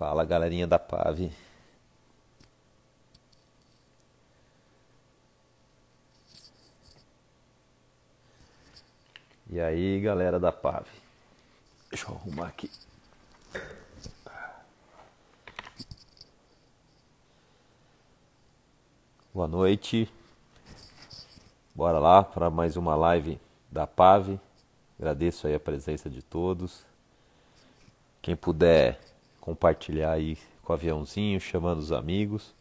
Fala galerinha da Pave. E aí galera da Pave. Deixa eu arrumar aqui. Boa noite. Bora lá para mais uma live da Pave. Agradeço aí a presença de todos. Quem puder compartilhar aí com o aviãozinho, chamando os amigos,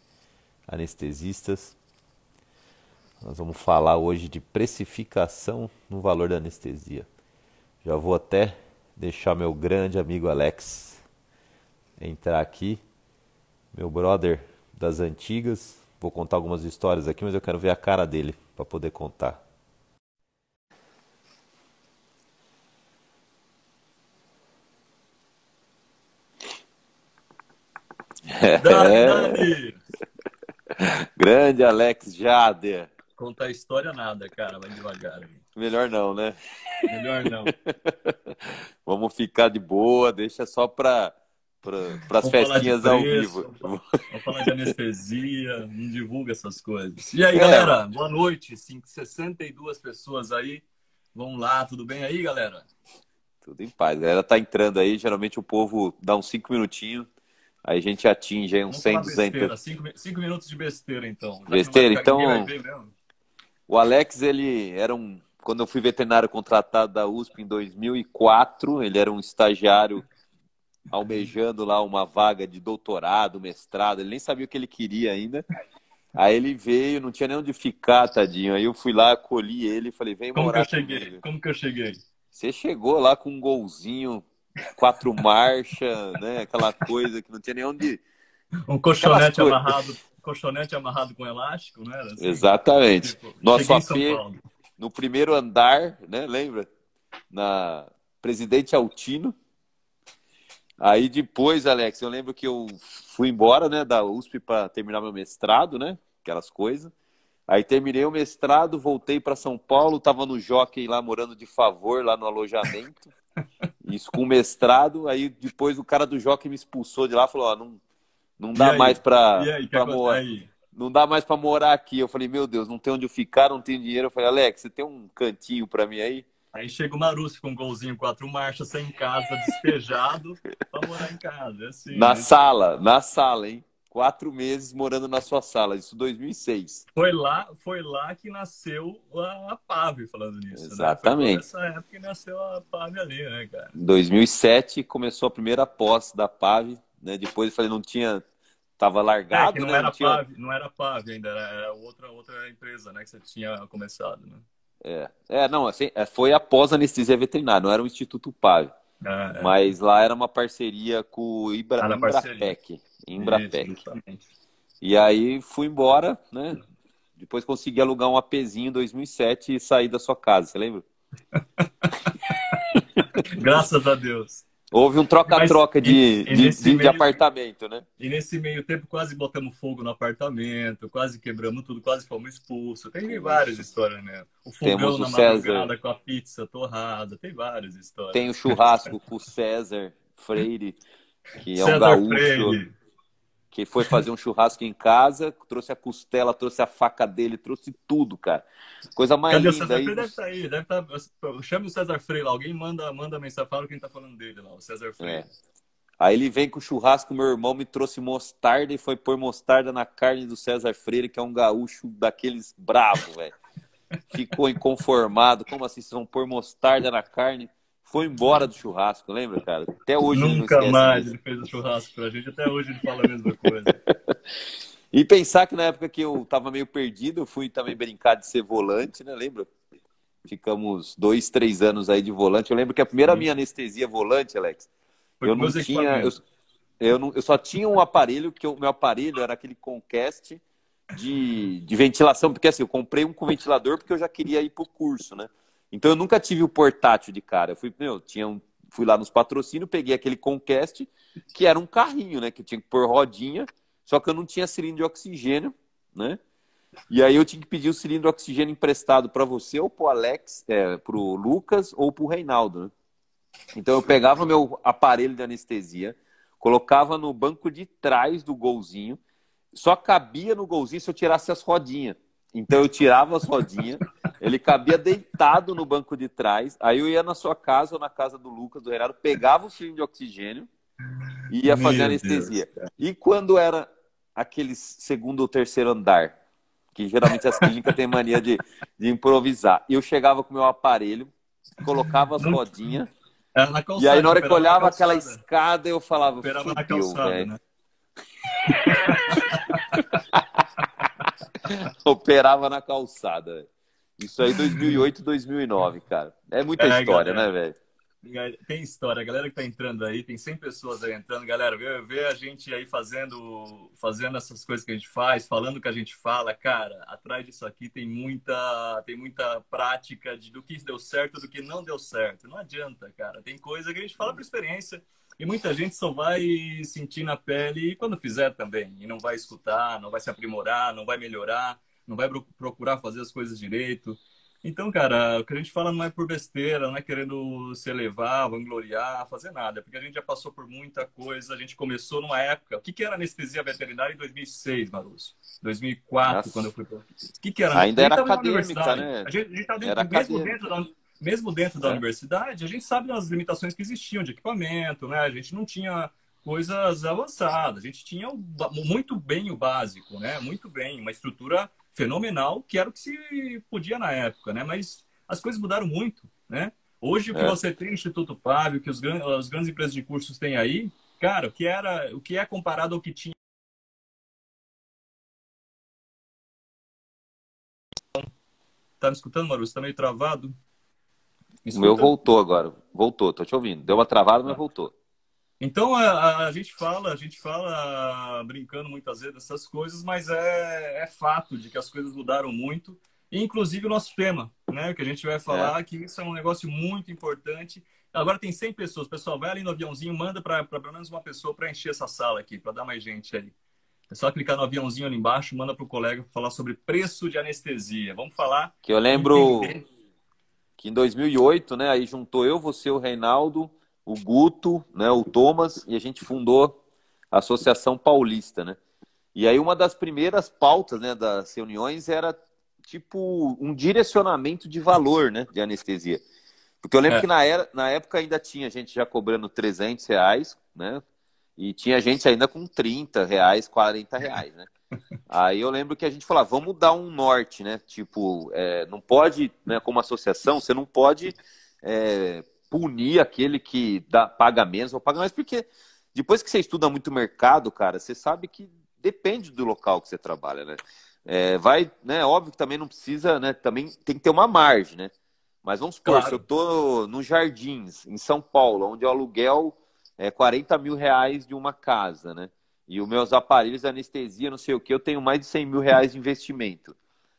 anestesistas. Nós vamos falar hoje de precificação no valor da anestesia. Já vou até deixar meu grande amigo Alex entrar aqui, meu brother das antigas. Vou contar algumas histórias aqui, mas eu quero ver a cara dele para poder contar. Dani. Grande Alex Jader. Contar a história nada, cara, vai devagar. Melhor não, né? Melhor não. Vamos ficar de boa, deixa só para para as festinhas ao vivo. Vamos falar de anestesia, não divulga essas coisas. E aí, É. galera, boa noite. Cinco- 62 pessoas aí. Vamos lá, tudo bem aí, galera? Tudo em paz. A galera tá entrando aí, geralmente o povo dá uns 5 minutinhos, aí a gente atinge aí uns Vamos 100, falar 200. besteira. Cinco, cinco minutos de besteira, então. Já que Besteira, então-. O Alex, ele era um. Quando eu fui veterinário contratado da USP em 2004, ele era um estagiário almejando lá uma vaga de doutorado, mestrado, ele nem sabia o que ele queria ainda. Aí ele veio, não tinha nem onde ficar, tadinho. Aí eu fui lá, acolhi ele e falei: vem Como que morar eu cheguei? comigo. Como que eu cheguei? Você chegou lá com um golzinho, quatro marchas, né? Aquela coisa que não tinha nem onde. Um colchonete amarrado, colchonete amarrado com elástico, era? Assim? Exatamente. Tipo, Nosso AP, no primeiro andar, né? Lembra? Na Presidente Altino. Aí depois, Alex, eu lembro que eu fui embora, né, da USP para terminar meu mestrado, né? Aquelas coisas. Aí terminei o mestrado, voltei para São Paulo, tava no Jockey lá morando de favor lá no alojamento. Isso com mestrado, aí depois o cara do Jockey me expulsou de lá, falou, ó, não não dá mais para para morar não dá mais pra morar aqui. Eu falei, meu Deus, não tem onde eu ficar, não tenho dinheiro. Eu falei, Alex, você tem um cantinho pra mim aí? Aí chega o Marussi com um golzinho quatro marchas, sem casa, despejado, pra morar em casa. É assim, Na né? sala, na sala, hein? Quatro meses morando na sua sala, isso 2006. Foi lá, foi lá que nasceu a, a PAV, falando nisso. Exatamente. Né? Foi nessa época que nasceu a PAV ali, né, cara? Em 2007 começou a primeira posse da PAV, né? Depois eu falei, não tinha, tava É, largado, que não né? era tinha... PAV, não era PAV ainda, era, era outra, outra empresa, né, que você tinha começado, né? É, é, não, assim, é, foi após a anestesia veterinária, não era o Instituto PAV. É, é. Mas lá era uma parceria com o Ibra, Ah. Embrapec. Embrapec. Isso. E aí fui embora, né? Depois consegui alugar um APzinho em 2007 e sair da sua casa, você lembra? Graças a Deus. Houve um troca-troca de, e- e de, de- de apartamento, né? E nesse meio tempo quase botamos fogo no apartamento, quase quebramos tudo, quase fomos expulsos. Tem várias histórias, né? O fogão Temos o na César. madrugada com a pizza torrada, tem várias histórias. Tem o churrasco com o César Freire, que é um César gaúcho, Freire. Que foi fazer um churrasco em casa, trouxe a costela, trouxe a faca dele, trouxe tudo, cara. Coisa mais Cadê o linda César aí. Freire? Deve estar aí, deve estar. Chame o César Freire lá. Alguém manda, manda mensagem, fala quem tá falando dele lá, o César Freire. É. Aí ele vem com o churrasco, meu irmão me trouxe mostarda e foi pôr mostarda na carne do César Freire, que é um gaúcho daqueles bravo, velho. Ficou inconformado. Como assim vocês vão pôr mostarda na carne? Foi embora do churrasco, lembra, cara? Até hoje ele não Nunca mais disso. ele fez o churrasco pra gente, até hoje ele fala a mesma coisa. E pensar que na época que eu tava meio perdido, eu fui também brincar de ser volante, né? Lembra? Ficamos dois, três anos aí de volante. Eu lembro que a primeira minha anestesia volante, Alex, Foi eu não tinha. Eu, eu, não, eu só tinha um aparelho, que o meu aparelho era aquele Conquest de, de ventilação, porque assim, eu comprei um com ventilador porque eu já queria ir pro curso, né? Então eu nunca tive o portátil de cara. Eu fui, meu, tinha um, fui lá nos patrocínios, peguei aquele Conquest, que era um carrinho, né? Que eu tinha que pôr rodinha, só que eu não tinha cilindro de oxigênio, né? E aí eu tinha que pedir o cilindro de oxigênio emprestado para você, ou pro Alex, é, pro Lucas, ou pro Reinaldo, né? Então eu pegava meu aparelho de anestesia, colocava no banco de trás do golzinho, só cabia no golzinho se eu tirasse as rodinhas. Então eu tirava as rodinhas, ele cabia deitado no banco de trás. Aí eu ia na sua casa ou na casa do Lucas, do Herado, pegava o cilindro de oxigênio e ia fazer Meu anestesia. Deus, e quando era aquele segundo ou terceiro andar, que geralmente as clínicas têm mania de, de improvisar, eu chegava com o meu aparelho, colocava as rodinhas. Calçada, e aí, na hora que eu olhava aquela escada, eu falava, operava na calçada, né? Operava na calçada. Isso aí 2008, 2009, cara. É muita é, história, galera. né, velho? Tem história, a galera que tá entrando aí, tem 100 pessoas aí entrando. Galera, vê, vê a gente aí fazendo, fazendo essas coisas que a gente faz, falando o que a gente fala. Cara, atrás disso aqui tem muita, tem muita prática de, do que deu certo do que não deu certo. Não adianta, cara. Tem coisa que a gente fala por experiência. E muita gente só vai sentir na pele quando fizer também. E não vai escutar, não vai se aprimorar, não vai melhorar, não vai procurar fazer as coisas direito. Então, cara, o que a gente fala não é por besteira, não é querendo se elevar, vangloriar, fazer nada. Porque a gente já passou por muita coisa. A gente começou numa época. O que, que era anestesia veterinária em 2006, Maruso? 2004, Nossa. quando eu fui para. O que, que era? Ainda era acadêmica, né? A gente, estava dentro, mesmo dentro da mesmo dentro da é. universidade, a gente sabe das limitações que existiam de equipamento, né? A gente não tinha coisas avançadas, a gente tinha muito bem o básico, né? Muito bem, uma estrutura fenomenal, que era o que se podia na época, né? Mas as coisas mudaram muito, né? Hoje, o que é. você tem no Instituto Fábio, que os, as grandes empresas de cursos têm aí, cara, o que, era, o que é comparado ao que tinha. Tá me escutando, Maru? Você tá meio travado? O meu voltou agora. Voltou, tô te ouvindo. Deu uma travada, mas voltou. Então a, a, gente fala, a gente fala brincando muitas vezes dessas coisas, mas é, é fato de que as coisas mudaram muito, inclusive o nosso tema, né? Que a gente vai falar é. que isso é um negócio muito importante. Agora tem 100 pessoas, pessoal, vai ali no aviãozinho, manda para pelo menos uma pessoa para encher essa sala aqui, para dar mais gente aí. É só clicar no aviãozinho ali embaixo, manda para o colega falar sobre preço de anestesia. Vamos falar. Que eu lembro que em 2008, né? Aí juntou eu, você, o Reinaldo o Guto, né, o Thomas, e a gente fundou a Associação Paulista, né? E aí uma das primeiras pautas, né, das reuniões era tipo um direcionamento de valor, né, de anestesia. Porque eu lembro é. que na, era, na época ainda tinha gente já cobrando 300 reais, né? E tinha gente ainda com 30 reais, 40 reais, né? Aí eu lembro que a gente falava, vamos dar um norte, né? Tipo, é, não pode, né, como associação, você não pode é, punir aquele que dá, paga menos ou paga mais, porque depois que você estuda muito mercado, cara, você sabe que depende do local que você trabalha, né? É, vai, né? Óbvio que também não precisa, né? Também tem que ter uma margem, né? Mas vamos supor, claro. se eu tô no Jardins, em São Paulo, onde o aluguel é 40 mil reais de uma casa, né? E os meus aparelhos de anestesia, não sei o que, eu tenho mais de 100 mil reais de investimento.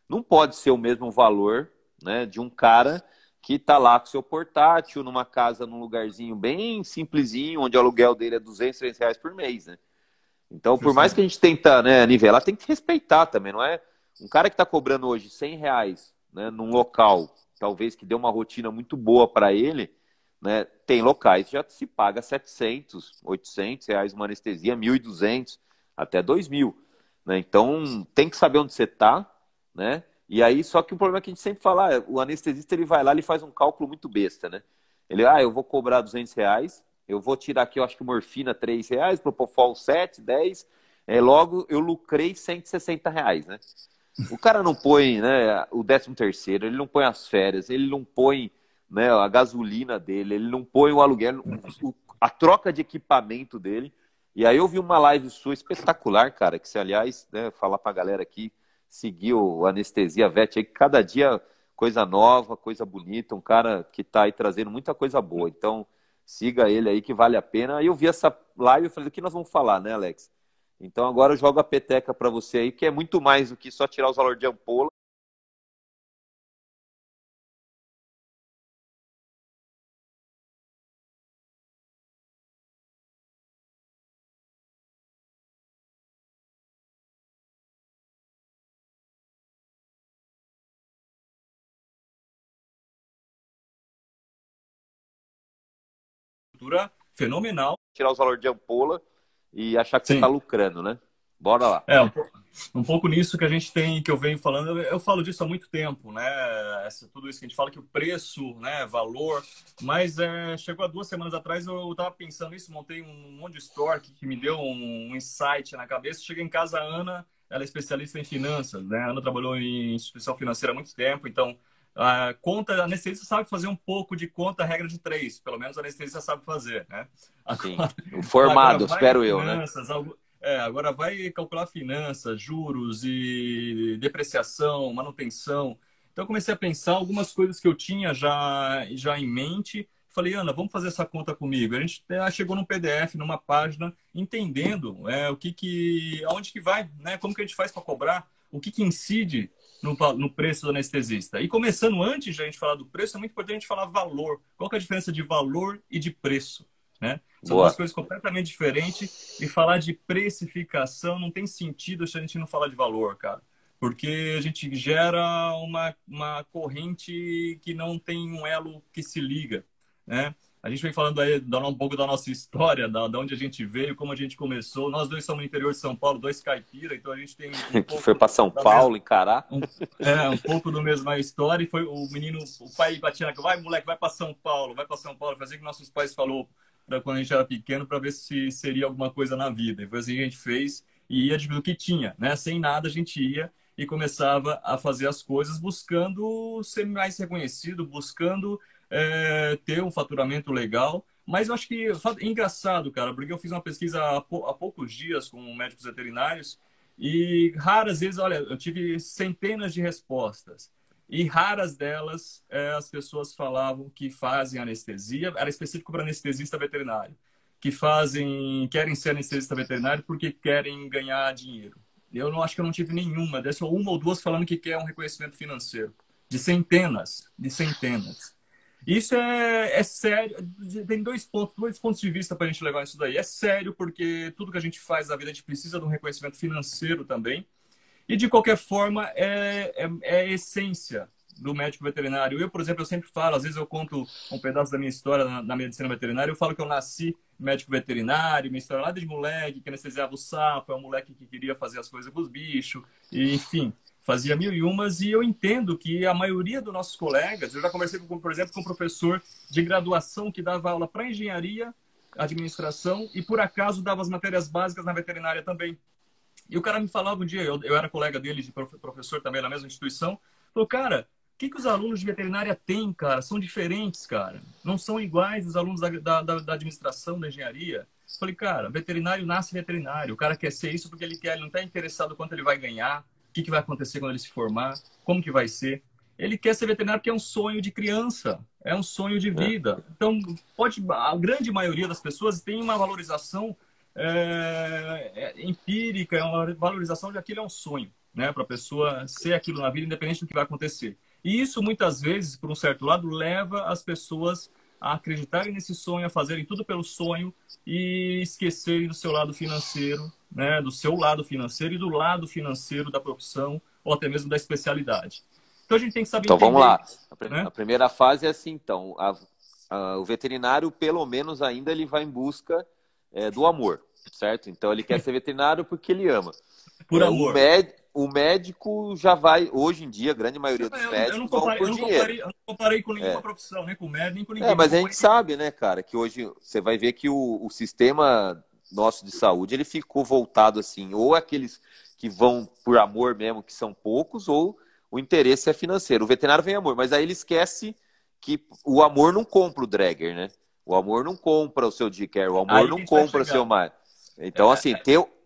Não pode ser o mesmo valor, né? De um cara que está lá com seu portátil, numa casa, num lugarzinho bem simplesinho, onde o aluguel dele é 200, 300 reais por mês, né? Então, por mais que a gente tenta né, nivelar, tem que respeitar também, não é? Um cara que está cobrando hoje 100 reais né, num local, talvez que dê uma rotina muito boa para ele, né? Tem locais que já se paga 700, 800 reais uma anestesia, 1.200, até 2.000. Né? Então, tem que saber onde você está, né? E aí, só que o problema é que a gente sempre fala, ah, o anestesista ele vai lá e faz um cálculo muito besta, né? Ele, ah, eu vou cobrar 200 reais, eu vou tirar aqui, eu acho que morfina 3 reais, Propofol 7, 10, é, logo eu lucrei 160 reais, né? O cara não põe né, o 13 terceiro, ele não põe as férias, ele não põe né, a gasolina dele, ele não põe o aluguel, o, a troca de equipamento dele. E aí eu vi uma live sua espetacular, cara, que se aliás, né, falar pra galera aqui, seguir o Anestesia Vet aí, cada dia coisa nova, coisa bonita, um cara que está aí trazendo muita coisa boa. Então, siga ele aí que vale a pena. Aí eu vi essa live e falei, o que nós vamos falar, né, Alex? Então agora eu jogo a peteca para você aí, que é muito mais do que só tirar os valores de ampola. Estrutura fenomenal. Tirar os valores de ampola, e achar que Sim. você está lucrando, né? Bora lá. É, um, um, pouco nisso que a gente tem, que eu venho falando, eu, eu, falo disso há muito tempo, né? Essa, tudo isso que a gente fala que o preço, né, valor, mas é, chegou há duas semanas atrás, eu estava pensando nisso, montei um monte de store que, que me deu um, um insight na cabeça. Cheguei em casa, a Ana, ela é especialista em finanças, né? A Ana trabalhou em instituição financeira há muito tempo, então a conta, a anestesista sabe fazer um pouco de conta regra de três, pelo menos a anestesista sabe fazer, né? Agora, Sim, formado, espero eu, né? Algo, é, agora vai calcular finanças, juros e depreciação, manutenção. Então eu comecei a pensar algumas coisas que eu tinha já, já em mente. Falei, Ana, vamos fazer essa conta comigo. A gente chegou num PDF, numa página, entendendo é, o que que, aonde que vai, né? Como que a gente faz para cobrar, o que que incide no, no, preço do anestesista. E começando antes de a gente falar do preço, é muito importante a gente falar valor. Qual é a diferença de valor e de preço? Né? São Boa. duas coisas completamente diferentes. E falar de precificação não tem sentido se a gente não falar de valor, cara. Porque a gente gera uma, uma corrente que não tem um elo que se liga. Né? A gente vem falando aí um pouco da nossa história, da, da onde a gente veio, como a gente começou. Nós dois somos no interior de São Paulo, dois caipira, então a gente tem. Um que foi para São Paulo encarar. Um, é, um pouco do mesma história. E foi o menino, o pai batia na vai, moleque, vai para São Paulo, vai para São Paulo, fazer o que nossos pais falou para quando a gente era pequeno, para ver se seria alguma coisa na vida. E foi assim que a gente fez e ia do que tinha, né? Sem nada a gente ia e começava a fazer as coisas buscando ser mais reconhecido, buscando é, ter um faturamento legal. Mas eu acho que engraçado, cara, porque eu fiz uma pesquisa há, há poucos dias com médicos veterinários e raras vezes, olha, eu tive centenas de respostas. E raras delas é, as pessoas falavam que fazem anestesia, era específico para anestesista veterinário, que fazem, querem ser anestesista veterinário porque querem ganhar dinheiro. Eu não acho que eu não tive nenhuma, dessa uma ou duas falando que quer um reconhecimento financeiro, de centenas, de centenas. Isso é, é sério, tem dois pontos, dois pontos de vista para a gente levar isso daí. É sério porque tudo que a gente faz na vida a gente precisa de um reconhecimento financeiro também. E, de qualquer forma, é, é, é a essência do médico veterinário. Eu, por exemplo, eu sempre falo, às vezes eu conto um pedaço da minha história na, na medicina veterinária, eu falo que eu nasci médico veterinário, minha história lá desde moleque, que anestesiava o sapo, é um moleque que queria fazer as coisas com os bichos, e, enfim, fazia mil e umas, e eu entendo que a maioria dos nossos colegas, eu já conversei, com, por exemplo, com um professor de graduação que dava aula para engenharia, administração, e por acaso dava as matérias básicas na veterinária também. E o cara me falava um dia, eu, eu era colega dele, de professor também na mesma instituição, falou, cara, o que, que os alunos de veterinária têm, cara? São diferentes, cara. Não são iguais os alunos da, da, da administração, da engenharia. Falei, cara, veterinário nasce veterinário. O cara quer ser isso porque ele quer, ele não está interessado quanto ele vai ganhar, o que, que vai acontecer quando ele se formar, como que vai ser. Ele quer ser veterinário porque é um sonho de criança, é um sonho de vida. Então, pode, a grande maioria das pessoas tem uma valorização é, é empírica, é uma valorização de aquilo é um sonho, né? Para a pessoa ser aquilo na vida, independente do que vai acontecer. E isso, muitas vezes, por um certo lado, leva as pessoas a acreditarem nesse sonho, a fazerem tudo pelo sonho e esquecerem do seu lado financeiro, né? Do seu lado financeiro e do lado financeiro da profissão ou até mesmo da especialidade. Então a gente tem que saber. Então entender, vamos lá. A, né? a, primeira fase é assim, então. A, a, o veterinário, pelo menos ainda, ele vai em busca é, do amor, certo? Então ele quer ser veterinário porque ele ama. Por é, amor. O, o, médico já vai, hoje em dia, a grande maioria dos eu, médicos eu não comparei, vão por eu não Comparei, eu não comparei com nenhuma é. profissão, nem com médico, nem com ninguém. É, mas a gente sabe, né, cara, que hoje você vai ver que o, o sistema nosso de saúde, ele ficou voltado assim, ou aqueles que vão por amor mesmo, que são poucos, ou o interesse é financeiro. O veterinário vem amor, mas aí ele esquece que o amor não compra o dragger, né? O amor não compra o seu Dicker, o amor Aí não compra o seu mar. Então, é, assim, é.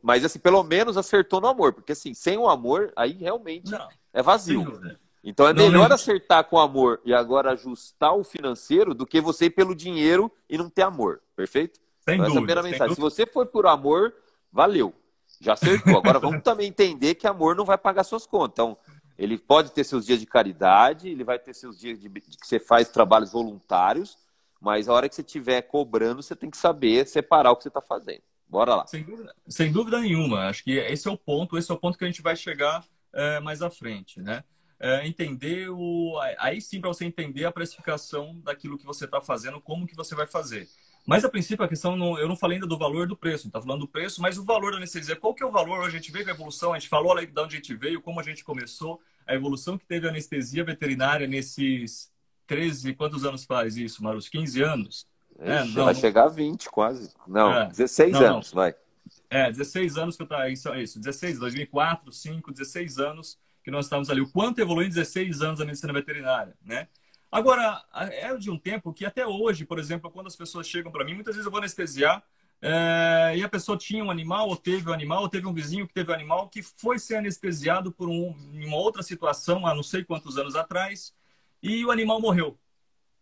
Mas assim, pelo menos acertou no amor, porque assim, sem o amor, aí realmente não, é vazio. Então é não, melhor não. acertar com amor e agora ajustar o financeiro do que você ir pelo dinheiro e não ter amor, perfeito? Sem então, dúvida, essa é mensagem. Se você for por amor, valeu. Já acertou. Agora vamos também entender que amor não vai pagar suas contas. Então, ele pode ter seus dias de caridade, ele vai ter seus dias de, de que você faz trabalhos voluntários, mas a hora que você estiver cobrando, você tem que saber separar o que você está fazendo. Bora lá. Sem dúvida, sem dúvida, nenhuma. Acho que esse é o ponto, esse é o ponto que a gente vai chegar é, mais à frente, né? É, entender o. Aí sim, para você entender a precificação daquilo que você está fazendo, como que você vai fazer. Mas a princípio a questão, não, eu não falei ainda do valor do preço, está falando do preço, mas o valor da anestesia. Qual que é o valor? A gente veio com a evolução, a gente falou de onde a gente veio, como a gente começou, a evolução que teve a anestesia veterinária nesses 13, quantos anos faz isso, Marus? 15 anos? É, não, vai chegar a 20 quase. Não, é. 16 não, anos, não. vai. É, 16 anos que eu tá isso, isso, 16, 2004, 5, 16 anos que nós estamos ali. O quanto evoluiu em 16 anos a medicina veterinária, né? Agora, é de um tempo que até hoje, por exemplo, quando as pessoas chegam para mim, muitas vezes eu vou anestesiar é, e a pessoa tinha um animal, ou teve um animal, ou teve um vizinho que teve um animal que foi ser anestesiado por um, em uma outra situação há não sei quantos anos atrás e o animal morreu,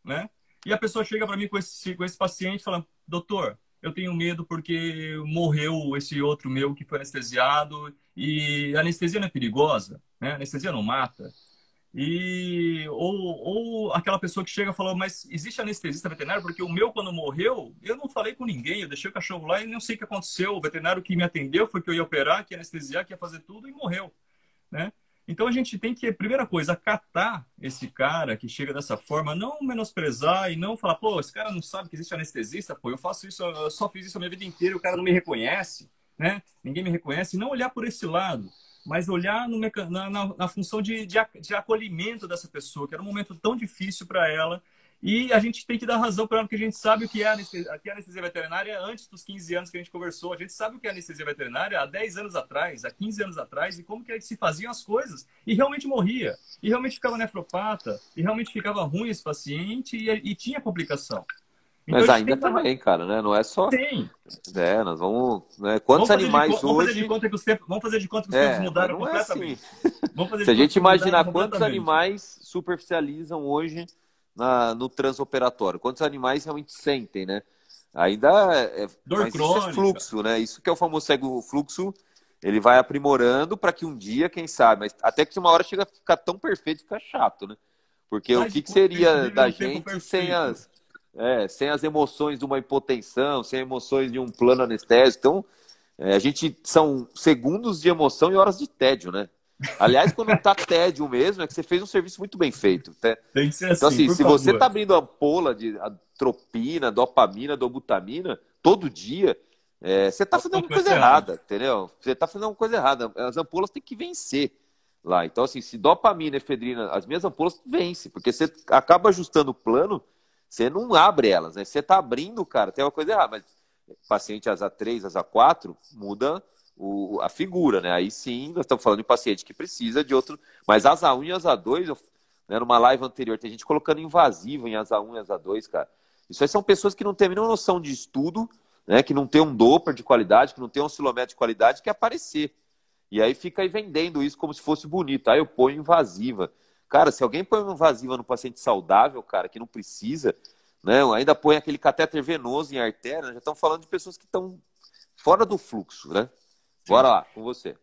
né? E a pessoa chega para mim com esse, com esse paciente falando, doutor, eu tenho medo porque morreu esse outro meu que foi anestesiado e anestesia não é perigosa, né? Anestesia não mata. E ou, ou aquela pessoa que chega fala, mas existe anestesista veterinário porque o meu quando morreu, eu não falei com ninguém, eu deixei o cachorro lá e não sei o que aconteceu. O veterinário que me atendeu foi que eu ia operar, que ia anestesiar, que ia fazer tudo e morreu, né? Então a gente tem que, primeira coisa, acatar esse cara que chega dessa forma, não menosprezar e não falar, pô, esse cara não sabe que existe anestesista, pô, eu faço isso, eu só fiz isso a minha vida inteira, o cara não me reconhece, né? Ninguém me reconhece, não olhar por esse lado, mas olhar no, na, na, na função de, de, de acolhimento dessa pessoa, que era um momento tão difícil para ela e a gente tem que dar razão para ela, porque a gente sabe o que é anestesia, que é anestesia veterinária antes dos 15 anos que a gente conversou. A gente sabe o que é anestesia veterinária há 10 anos atrás, há 15 anos atrás, e como que se faziam as coisas. E realmente morria. E realmente ficava nefropata. E realmente ficava ruim esse paciente e, e tinha complicação. Então, Mas ainda também, que... cara, né? Não é só. Tem. É, nós vamos. Né? Quantos vamos animais de, hoje. Vamos fazer de conta que os tempos, vamos fazer de conta que os tempos é, mudaram completamente. É assim. Se a gente imaginar quantos animais superficializam hoje na, no transoperatório. Quantos animais realmente sentem, né? Ainda é, Dor crônica. é fluxo, né? Isso que é o famoso cego fluxo, ele vai aprimorando para que um dia, quem sabe, mas até que uma hora chega a ficar tão perfeito que fica chato, né? Porque mas, o que, que seria da gente sem as, é, sem as emoções de uma hipotensão, sem emoções de um plano anestésico? Então, é, a gente são segundos de emoção e horas de tédio, né? Aliás, quando tá tédio mesmo, é que você fez um serviço muito bem feito. Né? Tem que ser assim. Então, assim, se favor. você tá abrindo ampola de atropina, dopamina, dobutamina, todo dia, é, você tá fazendo alguma coisa errada, entendeu? Você tá fazendo alguma coisa errada. As ampolas têm que vencer lá. Então, assim, se dopamina, efedrina, as minhas ampolas vencem, porque você acaba ajustando o plano, você não abre elas, né? Você tá abrindo, cara, tem uma coisa errada. Mas paciente asa 3, asa 4, muda o, a figura, né? Aí sim, nós estamos falando de paciente que precisa de outro. Mas asa 1 e asa 2, eu, né, numa live anterior, tem gente colocando invasivo em asa 1 e asa 2, cara. Isso aí são pessoas que não têm a mínima noção de estudo, né? Que não tem um Doppler de qualidade, que não tem um oscilômetro de qualidade, que é aparecer. E aí fica aí vendendo isso como se fosse bonito. Aí eu ponho invasiva. Cara, se alguém põe uma invasiva no paciente saudável, cara, que não precisa, né? Ainda põe aquele catéter venoso em artéria, né? já estão falando de pessoas que estão fora do fluxo, né? Bora lá, com você.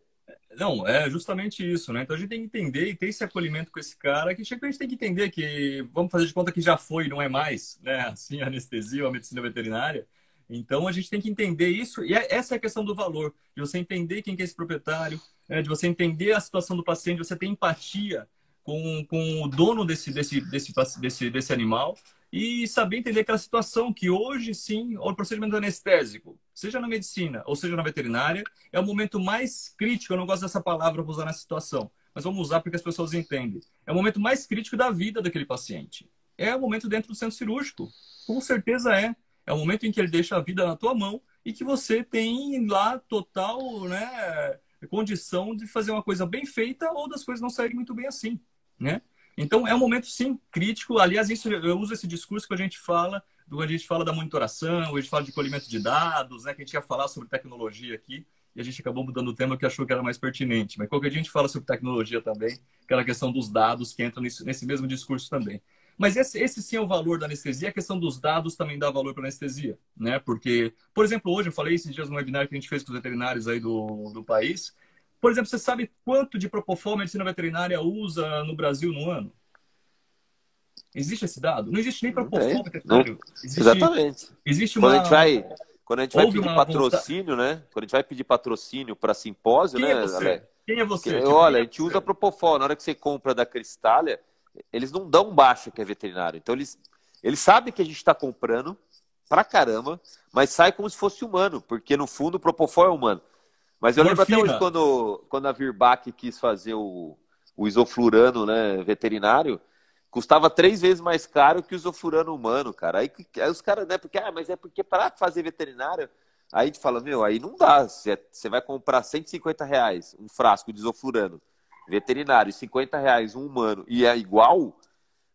Não, é justamente isso, né? Então a gente tem que entender e ter esse acolhimento com esse cara, que a gente tem que entender que, vamos fazer de conta que já foi, não é mais, né? Assim, a anestesia ou a medicina veterinária. Então a gente tem que entender isso, e é, essa é a questão do valor, de você entender quem que é esse proprietário, né? de você entender a situação do paciente, você ter empatia com, com o dono desse, desse, desse, desse, desse animal e saber entender aquela situação que hoje sim o procedimento anestésico, seja na medicina ou seja na veterinária, é o momento mais crítico. Eu não gosto dessa palavra para usar nessa situação, mas vamos usar porque as pessoas entendem. É o momento mais crítico da vida daquele paciente. É o momento dentro do centro cirúrgico. Com certeza é. É o momento em que ele deixa a vida na tua mão e que você tem lá total né, condição de fazer uma coisa bem feita ou das coisas não saírem muito bem assim, né? Então, é um momento, sim, crítico. Aliás, isso, eu uso esse discurso que a gente fala, a gente fala da monitoração, a gente fala de colhimento de dados, né, que a gente ia falar sobre tecnologia aqui, e a gente acabou mudando o tema que achou que era mais pertinente. Mas qualquer dia a gente fala sobre tecnologia também, aquela questão dos dados que entra nesse, nesse mesmo discurso também. Mas esse, esse, sim é o valor da anestesia. A questão dos dados também dá valor para a anestesia, né? Porque, por exemplo, hoje eu falei esses dias no webinar que a gente fez com os veterinários aí do, do país, por exemplo, você sabe quanto de Propofol a medicina veterinária usa no Brasil no ano? Existe esse dado? Não existe nem Propofol veterinário. Existe, Exatamente. Existe uma... Quando a gente vai, quando a gente vai pedir patrocínio, né? Quando a gente vai pedir patrocínio para simpósio, Quem né, é você? Quem é você? Porque, olha, a gente usa Propofol. Na hora que você compra da Cristália, eles não dão baixa que é veterinário. Então, eles, eles sabem que a gente está comprando, pra caramba, mas sai como se fosse humano, porque no fundo o Propofol é humano. Mas eu Morfina. lembro até hoje quando, quando a Virbac quis fazer o, o isoflurano né, veterinário, custava três vezes mais caro que o isoflurano humano, cara. Aí, aí os caras, né, porque, ah, mas é porque para fazer veterinário, aí a gente fala, meu, aí não dá. Você, vai comprar 150 reais um frasco de isoflurano veterinário, 50 reais um humano, e é igual,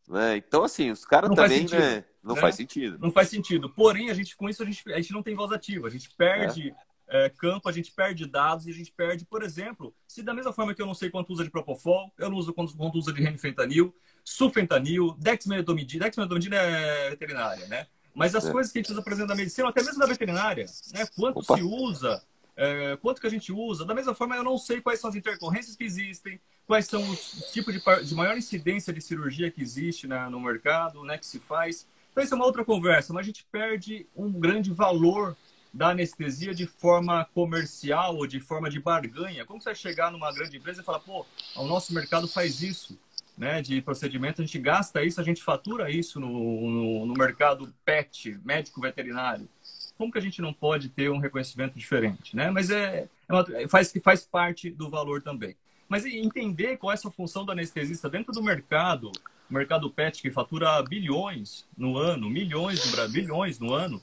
né? Então, assim, os caras também, né? Não né? faz sentido. Não faz sentido. Porém, a gente, com isso, a gente, a gente não tem voz ativa. A gente perde é. É, campo, a gente perde dados e a gente perde, por exemplo, se da mesma forma que eu não sei quanto usa de Propofol, eu não uso quanto, quanto usa de renifentanil, sulfentanil, dexmedetomidina, dexmedetomidina é veterinária, né? Mas as é. coisas que a gente usa, por exemplo, da medicina, até mesmo da veterinária, né? Quanto Opa. se usa, é, quanto que a gente usa. Da mesma forma, eu não sei quais são as intercorrências que existem, quais são os tipos de, de maior incidência de cirurgia que existe no mercado, né, que se faz. Então, isso é uma outra conversa, mas a gente perde um grande valor da anestesia de forma comercial ou de forma de barganha. Como você vai chegar numa grande empresa e falar, pô, o nosso mercado faz isso, né, de procedimento, a gente gasta isso, a gente fatura isso no, no, no mercado PET, médico veterinário. Como que a gente não pode ter um reconhecimento diferente, né? Mas é, é uma, faz, faz parte do valor também. Mas entender qual é a função do anestesista dentro do mercado, mercado PET que fatura bilhões no ano, milhões no bilhões no ano,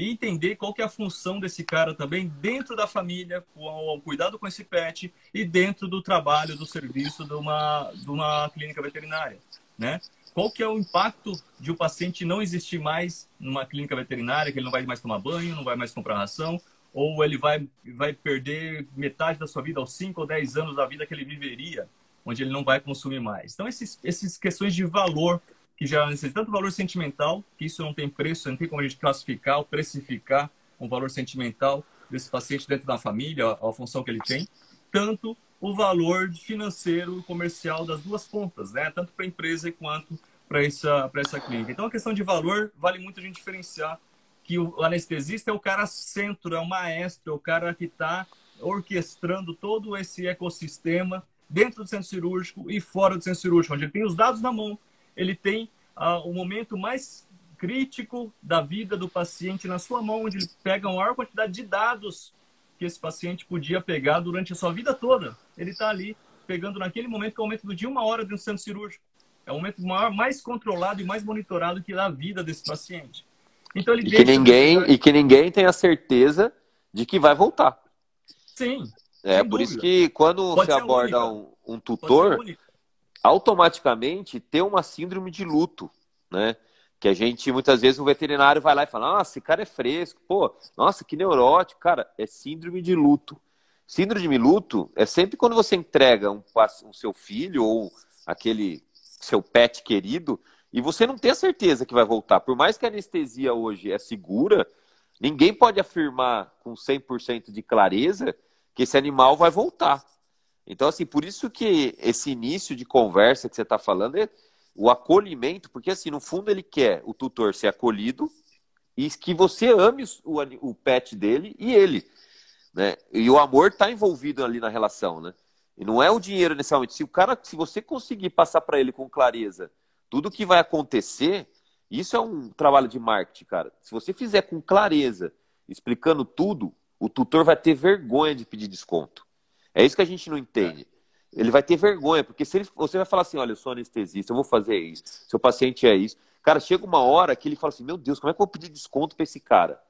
e entender qual que é a função desse cara também dentro da família, com o cuidado com esse pet e dentro do trabalho, do serviço de uma, de uma clínica veterinária, né? Qual que é o impacto de o paciente não existir mais numa clínica veterinária, que ele não vai mais tomar banho, não vai mais comprar ração, ou ele vai, vai perder metade da sua vida, aos 5 ou 10 anos da vida que ele viveria, onde ele não vai consumir mais. Então, esses, essas questões de valor, que já necessitam tanto valor sentimental, que isso não tem preço, não tem como a gente classificar ou precificar um valor sentimental desse paciente dentro da família, a, a função que ele tem, tanto o valor financeiro comercial das duas pontas, né? tanto para a empresa quanto para essa, essa clínica. Então, a questão de valor vale muito a gente diferenciar que o anestesista é o cara centro, é o maestro, é o cara que está orquestrando todo esse ecossistema dentro do centro cirúrgico e fora do centro cirúrgico, onde ele tem os dados na mão, ele tem uh, o momento mais crítico da vida do paciente na sua mão, onde ele pega a maior quantidade de dados que esse paciente podia pegar durante a sua vida toda. Ele está ali pegando naquele momento, que é o momento de uma hora dentro do centro cirúrgico. É o momento maior, mais controlado e mais monitorado que a vida desse paciente. Então ele e que ninguém e que ninguém tem a certeza de que vai voltar. Sim. É por dúvida. isso que quando Pode você aborda um, um, tutor, automaticamente tem uma síndrome de luto, né? Que a gente, muitas vezes, o veterinário vai lá e fala, nossa, esse cara é fresco, pô, nossa, que neurótico. Cara, é síndrome de luto. Síndrome de luto é sempre quando você entrega um, um seu filho ou aquele seu pet querido e você não tem a certeza que vai voltar. Por mais que a anestesia hoje é segura, ninguém pode afirmar com 100% de clareza que esse animal vai voltar. Então, assim, por isso que esse início de conversa que você está falando é o acolhimento, porque, assim, no fundo ele quer o tutor ser acolhido e que você ame o, o pet dele e ele. Né? E o amor está envolvido ali na relação, né? E não é o dinheiro necessariamente. Se o cara, se você conseguir passar para ele com clareza tudo que vai acontecer, isso é um trabalho de marketing, cara. Se você fizer com clareza, explicando tudo, o tutor vai ter vergonha de pedir desconto. É isso que a gente não entende. Ele vai ter vergonha, porque se ele, você vai falar assim, olha, eu sou anestesista, eu vou fazer isso, seu paciente é isso. Cara, chega uma hora que ele fala assim, meu Deus, como é que eu vou pedir desconto para esse cara?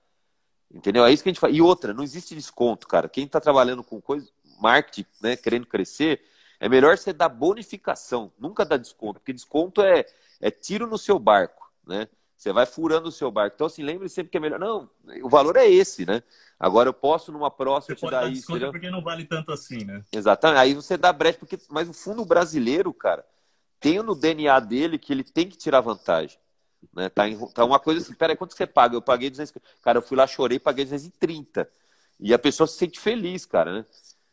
Entendeu? É isso que a gente fala. E outra, não existe desconto, cara. Quem está trabalhando com coisa, marketing, né, querendo crescer, é melhor você dar bonificação, nunca dar desconto, porque desconto é, é tiro no seu barco, né? Você vai furando o seu barco. Então, assim, lembre sempre que é melhor. Não, o valor é esse, né? Agora eu posso numa próxima você te dar, dar isso. Entendeu? Porque não vale tanto assim, né? Exatamente. Aí você dá brecha, porque. Mas o fundo brasileiro, cara, tem no DNA dele que ele tem que tirar vantagem. Né? Tá, em, tá uma coisa assim, peraí, quanto você paga? Eu paguei 200. Cara, eu fui lá, chorei, paguei 230. E a pessoa se sente feliz, cara, né?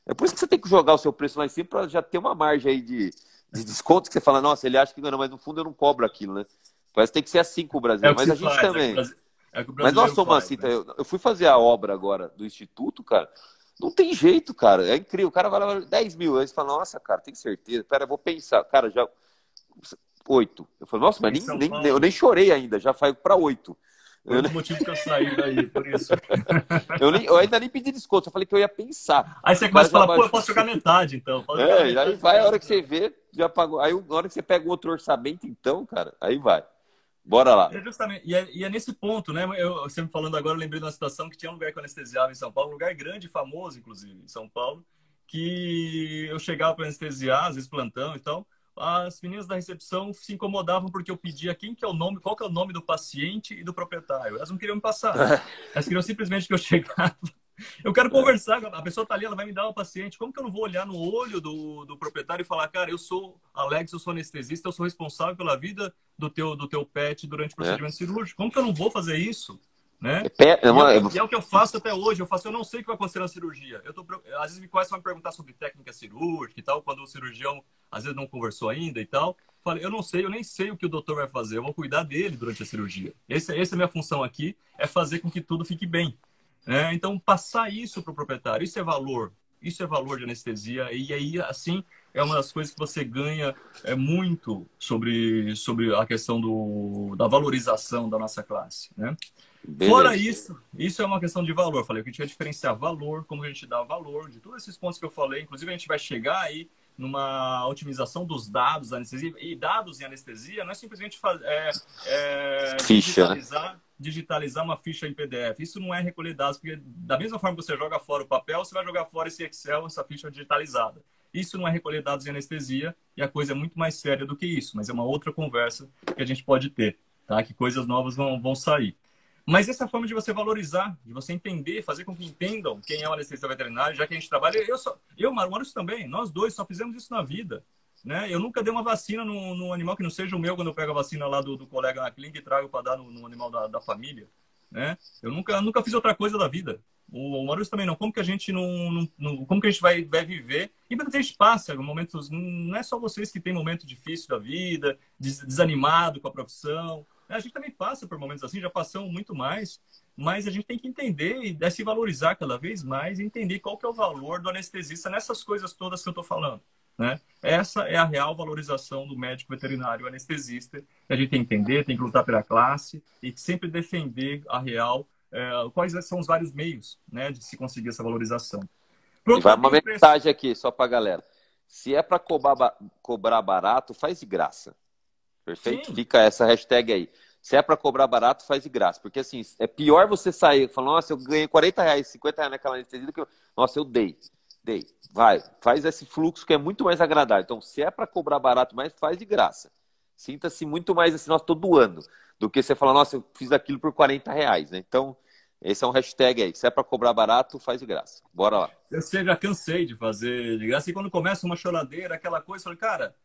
É por isso que você tem que jogar o seu preço lá em cima para já ter uma margem aí de, de desconto que você fala, nossa, ele acha que ganha, mas no fundo eu não cobro aquilo, né? Parece que tem que ser assim com o Brasil. É mas a gente faz, também. É mas nós somos faz, assim, né? eu, eu fui fazer a obra agora do Instituto, cara. Não tem jeito, cara. É incrível. O cara vai lá 10 mil. Aí você fala, nossa, cara, tem certeza. Pera, eu vou pensar. Cara, já. Oito. Eu falei, nossa, mas nem, nem, eu nem chorei ainda, já vai para oito. Foi um dos motivos que eu saí daí, por isso. eu, nem, eu, ainda nem pedi desconto, eu falei que eu ia pensar. Aí você começa a falar, pô, eu posso jogar metade, então. Posso é, aí vai a hora que você vê, já pagou. Aí a hora que você pega outro orçamento, então, cara, aí vai. Bora lá. É justamente, e é, e é, nesse ponto, né? Eu, me falando agora, eu lembrei de uma situação que tinha um lugar que eu anestesiava em São Paulo, um lugar grande, famoso, inclusive, em São Paulo, que eu chegava para anestesiar, às vezes plantão e tal as meninas da recepção se incomodavam porque eu pedia quem que é o nome, qual que é o nome do paciente e do proprietário. Elas não queriam me passar. Elas queriam simplesmente que eu chegasse. Eu quero conversar, a pessoa tá ali, ela vai me dar o paciente. Como que eu não vou olhar no olho do, do proprietário e falar, cara, eu sou Alex, eu sou anestesista, eu sou responsável pela vida do teu, do teu pet durante o procedimento é. cirúrgico. Como que eu não vou fazer isso? Né? É, e, é, e, é, o que eu faço até hoje. Eu faço, eu não sei o que vai acontecer na cirurgia. Eu tô, às vezes me quase me perguntar sobre técnica cirúrgica e tal, quando o cirurgião às vezes não conversou ainda e tal. Falei, eu não sei, eu nem sei o que o doutor vai fazer. Eu vou cuidar dele durante a cirurgia. Esse, essa é a minha função aqui, é fazer com que tudo fique bem. Né? Então, passar isso para o proprietário, isso é valor. Isso é valor de anestesia. E aí, assim, é uma das coisas que você ganha é muito sobre, sobre a questão do, da valorização da nossa classe. Né? Beleza. Fora isso, isso é uma questão de valor. Falei que a gente vai diferenciar valor, como a gente dá valor, de todos esses pontos que eu falei. Inclusive, a gente vai chegar aí numa otimização dos dados da anestesia. E dados em anestesia não é simplesmente fazer, é, é, ficha, né? digitalizar, né? Digitalizar uma ficha em PDF. Isso não é recolher dados, porque da mesma forma que você joga fora o papel, você vai jogar fora esse Excel, essa ficha digitalizada. Isso não é recolher dados em anestesia e a coisa é muito mais séria do que isso, mas é uma outra conversa que a gente pode ter, tá? Que coisas novas vão, vão sair. Mas essa forma de você valorizar, de você entender, fazer com que entendam quem é o anestesista veterinário, já que a gente trabalha. Eu, só, eu Maurício também, nós dois só fizemos isso na vida. Né? Eu nunca dei uma vacina no, no, animal que não seja o meu quando eu pego a vacina lá do, do colega na clínica e trago para dar no, no, animal da, da família. Né? Eu nunca, nunca fiz outra coisa da vida. O, o Maurício também não. Como que a gente não, não, não, como que a gente vai, vai viver? E muita gente passa momentos. Não é só vocês que têm momento difícil da vida, des, desanimado com a profissão. A gente também passa por momentos assim, já passamos muito mais, mas a gente tem que entender e se valorizar cada vez mais e entender qual que é o valor do anestesista nessas coisas todas que eu estou falando. Né? Essa é a real valorização do médico veterinário anestesista. A gente tem que entender, tem que lutar pela classe e sempre defender a real, é, quais são os vários meios né, de se conseguir essa valorização. Pronto, vai uma mensagem aqui, só para a galera. Se é para cobrar, cobrar barato, faz de graça. Perfeito? Sim. Fica essa hashtag aí. Se é para cobrar barato, faz de graça. Porque assim, é pior você sair falando, nossa, eu ganhei 40 reais, 50 reais naquela anestesia do que eu... Nossa, eu dei. Dei. Vai. Faz esse fluxo que é muito mais agradável. Então, se é para cobrar barato, mas faz de graça. Sinta-se muito mais assim, nossa, tô doando. Do que você falar, nossa, eu fiz aquilo por 40 reais, né? Então, esse é um hashtag aí. Se é para cobrar barato, faz de graça. Bora lá. Eu já cansei de fazer de graça. E quando começa uma choradeira, aquela coisa, eu falei, cara,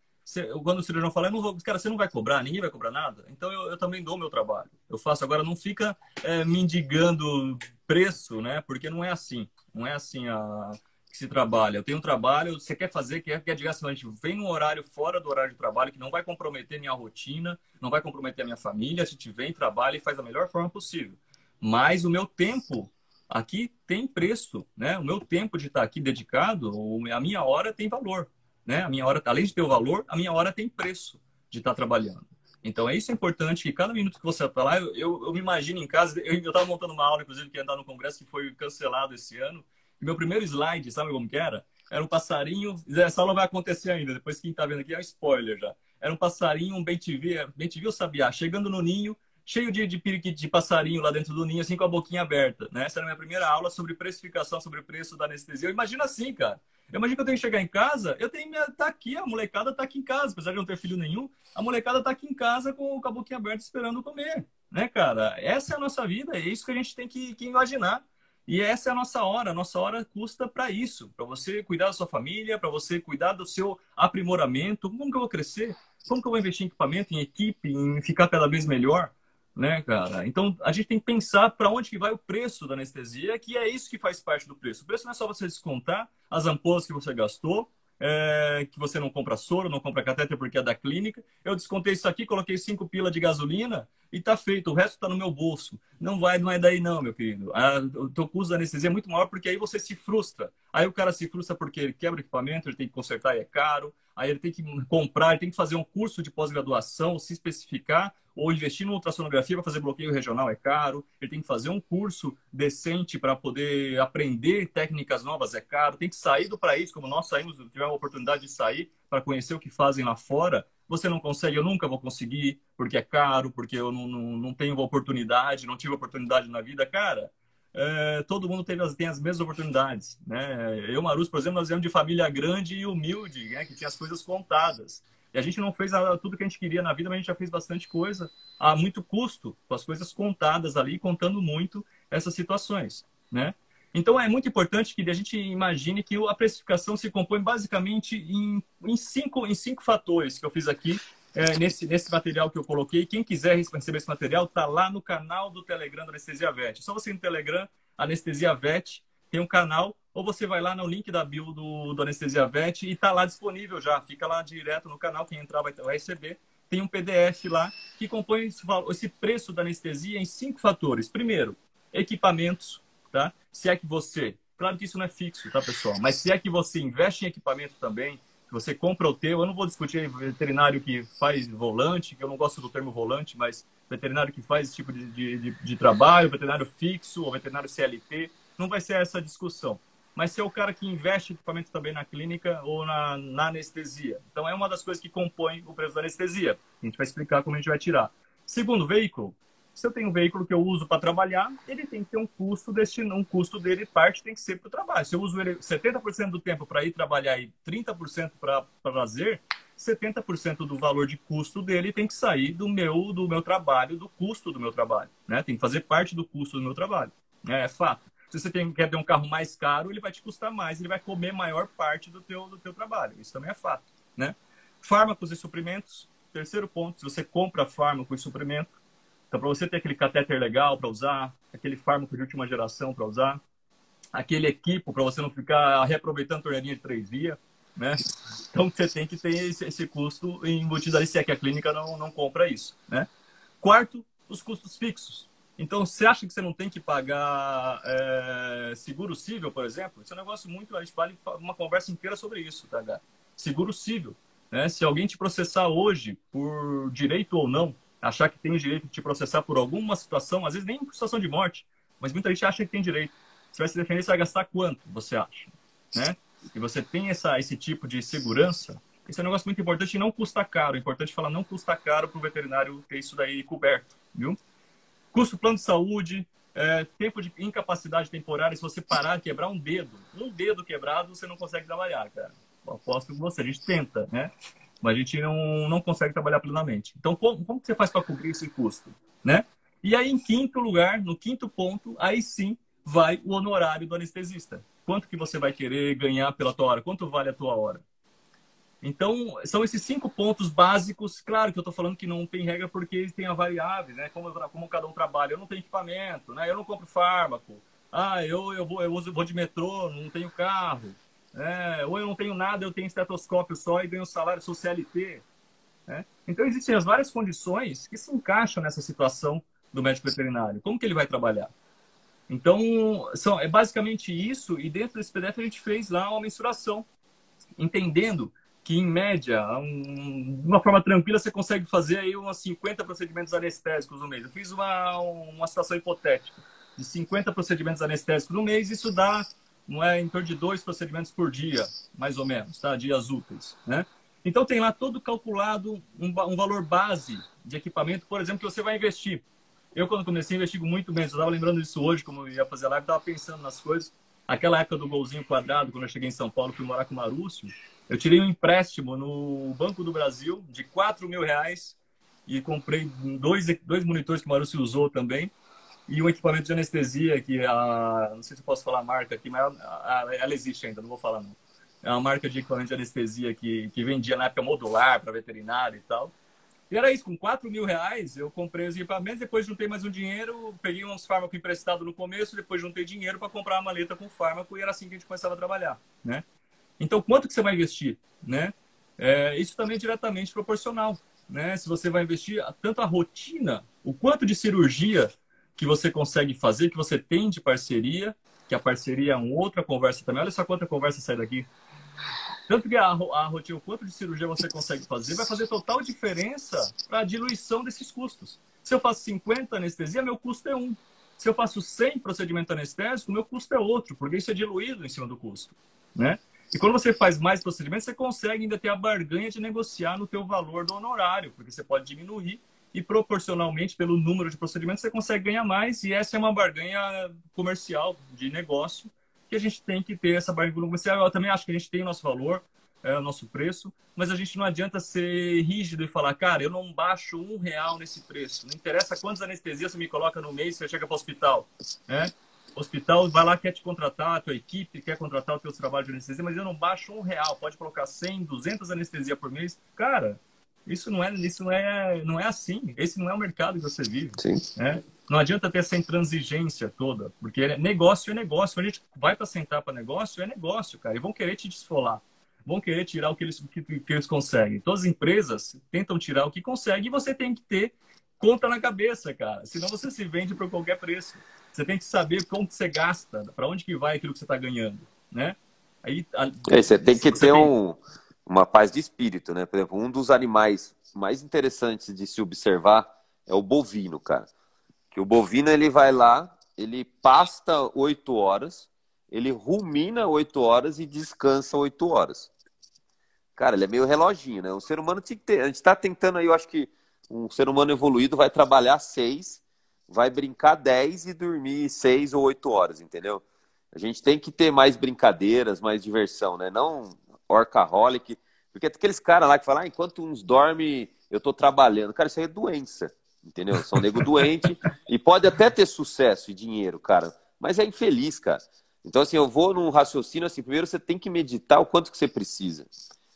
quando o cirurgião fala, eu não vou, cara, você não vai cobrar, ninguém vai cobrar nada, então eu, eu também dou meu trabalho. Eu faço agora, não fica é, mendigando preço, né? Porque não é assim, não é assim a, que se trabalha. Eu tenho um trabalho, você quer fazer, quer, quer dizer assim, a gente vem num horário fora do horário de trabalho que não vai comprometer minha rotina, não vai comprometer a minha família, a gente vem, trabalha e faz da melhor forma possível. Mas o meu tempo aqui tem preço, né? O meu tempo de estar aqui dedicado, a minha hora tem valor. Né? A minha hora, além de ter o valor, a minha hora tem preço de estar trabalhando. Então é isso é importante que cada minuto que você está lá, eu, eu, eu, me imagino em casa, eu estava montando uma aula, inclusive, que ia andar no congresso, que foi cancelado esse ano, meu primeiro slide, sabe como que era? Era um passarinho, essa aula vai acontecer ainda, depois quem está vendo aqui é um spoiler já. Era um passarinho, um bem-te-vi, bem-te-vi ou sabiá, chegando no ninho, cheio de, de periquito de passarinho lá dentro do ninho, assim com a boquinha aberta. Né? Essa era a minha primeira aula sobre precificação, sobre o preço da anestesia. Eu imagino assim, cara. Eu imagino que eu tenho que chegar em casa, eu tenho minha. tá aqui, a molecada tá aqui em casa, apesar de não ter filho nenhum, a molecada tá aqui em casa com, com a boquinha aberta esperando comer. Né, cara? Essa é a nossa vida, é isso que a gente tem que, que imaginar. E essa é a nossa hora. A nossa hora custa para isso, para você cuidar da sua família, para você cuidar do seu aprimoramento. Como que eu vou crescer? Como que eu vou investir em equipamento, em equipe, em ficar cada vez melhor? né, cara? Então a gente tem que pensar para onde que vai o preço da anestesia, que é isso que faz parte do preço. O preço não é só você descontar as ampolas que você gastou, é, que você não compra soro, não compra catéter porque é da clínica. Eu descontei isso aqui, coloquei cinco pila de gasolina e tá feito. O resto está no meu bolso. Não vai, não é daí não, meu querido. A, o teu custo da anestesia é muito maior porque aí você se frustra. Aí o cara se frustra porque ele quebra o equipamento, ele tem que consertar e é caro. Aí ele tem que comprar, ele tem que fazer um curso de pós-graduação, se especificar, ou investir em ultrassonografia para fazer bloqueio regional é caro. Ele tem que fazer um curso decente para poder aprender técnicas novas é caro. Tem que sair do país, como nós saímos, tivemos a oportunidade de sair para conhecer o que fazem lá fora. Você não consegue, eu nunca vou conseguir, porque é caro, porque eu não, não, não tenho oportunidade, não tive oportunidade na vida. Cara, é, todo mundo teve as, tem as mesmas oportunidades. Né? Eu, Marus, por exemplo, nós viemos de família grande e humilde, né? que tinha as coisas contadas. E a gente não fez tudo que a gente queria na vida, mas a gente já fez bastante coisa a muito custo, com as coisas contadas ali, contando muito essas situações. Né? Então é muito importante que a gente imagine que a precificação se compõe basicamente em, em, cinco, em cinco fatores que eu fiz aqui é, nesse, nesse material que eu coloquei. Quem quiser receber esse material, está lá no canal do Telegram da Anestesia Vet. Só você ir no Telegram, Anestesia Vet, tem um canal, ou você vai lá no link da bio do, do Anestesia Vet e está lá disponível já. Fica lá direto no canal, quem entrar vai, vai receber. Tem um PDF lá que compõe esse, esse preço da anestesia em cinco fatores. Primeiro, equipamentos, tá? Se é que você, claro que isso não é fixo, tá, pessoal? Mas se é que você investe em equipamento também, você compra o teu. Eu não vou discutir veterinário que faz volante, que eu não gosto do termo volante, mas veterinário que faz esse tipo de, de, de trabalho, veterinário fixo ou veterinário CLT, não vai ser essa discussão. Mas se é o cara que investe equipamento também na clínica ou na, na anestesia. Então é uma das coisas que compõe o preço da anestesia. A gente vai explicar como a gente vai tirar. Segundo veículo, se eu tenho um veículo que eu uso para trabalhar, ele tem que ter um custo destinado, um custo dele, parte tem que ser para o trabalho. Se eu uso ele 70% do tempo para ir trabalhar e 30% para lazer, 70% do valor de custo dele tem que sair do meu do meu trabalho, do custo do meu trabalho, né? Tem que fazer parte do custo do meu trabalho. É, é fato. Se você tem, quer ter um carro mais caro, ele vai te custar mais, ele vai comer maior parte do teu do teu trabalho. Isso também é fato, né? Fármacos e suprimentos. Terceiro ponto, se você compra fármaco e suprimento, então, para você ter aquele catéter legal para usar, aquele fármaco de última geração para usar, aquele equipo para você não ficar reaproveitando torneirinha de três vias, né? Então, você tem que ter esse, esse custo embutido ali, se é que a clínica não, não compra isso, né? Quarto, os custos fixos. Então, você acha que você não tem que pagar é, seguro civil, por exemplo? Isso é um negócio muito... A gente vale uma conversa inteira sobre isso, tá, Seguro civil. Né? Se alguém te processar hoje, por direito ou não, achar que tem o direito de te processar por alguma situação, às vezes nem situação de morte, mas muita gente acha que tem direito. Você vai se defender, você vai gastar quanto, você acha? Né? E você tem essa, esse tipo de segurança, isso é um negócio muito importante e não custa caro. É importante falar, não custa caro para o veterinário ter isso daí coberto, viu? Custo plano de saúde, é, tempo de incapacidade temporária, se você parar, quebrar um dedo, um dedo quebrado, você não consegue trabalhar, cara. Eu aposto com você, a gente tenta, né? Mas a gente não, não consegue trabalhar plenamente. Então, como, como você faz para cobrir esse custo? Né? E aí, em quinto lugar, no quinto ponto, aí sim vai o honorário do anestesista. Quanto que você vai querer ganhar pela tua hora? Quanto vale a tua hora? Então, são esses cinco pontos básicos. Claro que eu estou falando que não tem regra porque eles têm a variável, né? Como, como cada um trabalha. Eu não tenho equipamento, né? Eu não compro fármaco. Ah, eu, eu, vou, eu vou de metrô, não tenho carro. É, ou eu não tenho nada, eu tenho estetoscópio só e ganho salário, sou CLT. Né? Então, existem as várias condições que se encaixam nessa situação do médico veterinário. Como que ele vai trabalhar? Então, são, é basicamente isso. E dentro desse PDF a gente fez lá uma mensuração, entendendo que, em média, um, de uma forma tranquila, você consegue fazer aí uns 50 procedimentos anestésicos no mês. Eu fiz uma, uma situação hipotética de 50 procedimentos anestésicos no mês, isso dá não é em torno de dois procedimentos por dia, mais ou menos, tá? Dias úteis, né? Então tem lá todo calculado um, um valor base de equipamento, por exemplo, que você vai investir. Eu, quando comecei, investigo muito menos. Eu estava lembrando disso hoje, como eu ia fazer live, estava pensando nas coisas. Aquela época do golzinho quadrado, quando eu cheguei em São Paulo, fui morar com o Marúcio, eu tirei um empréstimo no Banco do Brasil de 4 mil reais e comprei dois, dois monitores que o Marúcio usou também e um equipamento de anestesia que a, não sei se eu posso falar a marca aqui, mas ela, ela existe ainda, não vou falar não. É uma marca de equipamento de anestesia que, que vendia na época modular para veterinário e tal. E era isso, com 4 mil reais eu comprei os equipamentos, depois juntei mais um dinheiro, peguei uns fármacos emprestados no começo, depois juntei dinheiro para comprar uma maleta com fármaco e era assim que a gente começava a trabalhar, né? Então, quanto que você vai investir, né? É, isso também é diretamente proporcional, né? Se você vai investir tanto a rotina, o quanto de cirurgia que você consegue fazer, que você tem de parceria, que a parceria é uma outra conversa também. Olha só quanta conversa sai daqui. Tanto que a, a rotina, o quanto de cirurgia você consegue fazer, vai fazer total diferença para a diluição desses custos. Se eu faço 50 anestesia, meu custo é um. Se eu faço 100 procedimento anestésico, meu custo é outro, porque isso é diluído em cima do custo, né? E quando você faz mais procedimentos, você consegue ainda ter a barganha de negociar no teu valor do honorário, porque você pode diminuir e proporcionalmente pelo número de procedimentos você consegue ganhar mais e essa é uma barganha comercial de negócio que a gente tem que ter essa barganha comercial. Eu também acho que a gente tem o nosso valor, é, o nosso preço, mas a gente não adianta ser rígido e falar, cara, eu não baixo um real nesse preço. Não interessa quantas anestesias você me coloca no mês, você chega para o hospital, né? Hospital vai lá, quer te contratar, a tua equipe quer contratar o teu trabalho de anestesia, mas eu não baixo um real. Pode colocar 100, 200 anestesias por mês. Cara, isso não é, isso não é, não é assim. Esse não é o mercado que você vive. Sim. Né? Não adianta ter essa intransigência toda, porque negócio é negócio. Quando a gente vai para sentar para negócio, é negócio, cara. E vão querer te desfolar. Vão querer tirar o que eles, que, que eles conseguem. Todas as empresas tentam tirar o que conseguem e você tem que ter conta na cabeça, cara. Senão você se vende por qualquer preço. Você tem que saber como você gasta, para onde que vai aquilo que você está ganhando, né? Aí, a... é, você tem que você ter tem... um uma paz de espírito, né? Por exemplo, um dos animais mais interessantes de se observar é o bovino, cara. Que o bovino ele vai lá, ele pasta oito horas, ele rumina oito horas e descansa oito horas. Cara, ele é meio reloginho, né? O ser humano tinha que ter. A gente está tentando aí, eu acho que um ser humano evoluído vai trabalhar seis, vai brincar dez e dormir seis ou oito horas, entendeu? A gente tem que ter mais brincadeiras, mais diversão, né? Não workaholic. Porque aqueles caras lá que falam, ah, enquanto uns dormem, eu tô trabalhando. Cara, isso aí é doença, entendeu? São nego doente e pode até ter sucesso e dinheiro, cara, mas é infeliz, cara. Então, assim, eu vou num raciocínio assim, primeiro você tem que meditar o quanto que você precisa.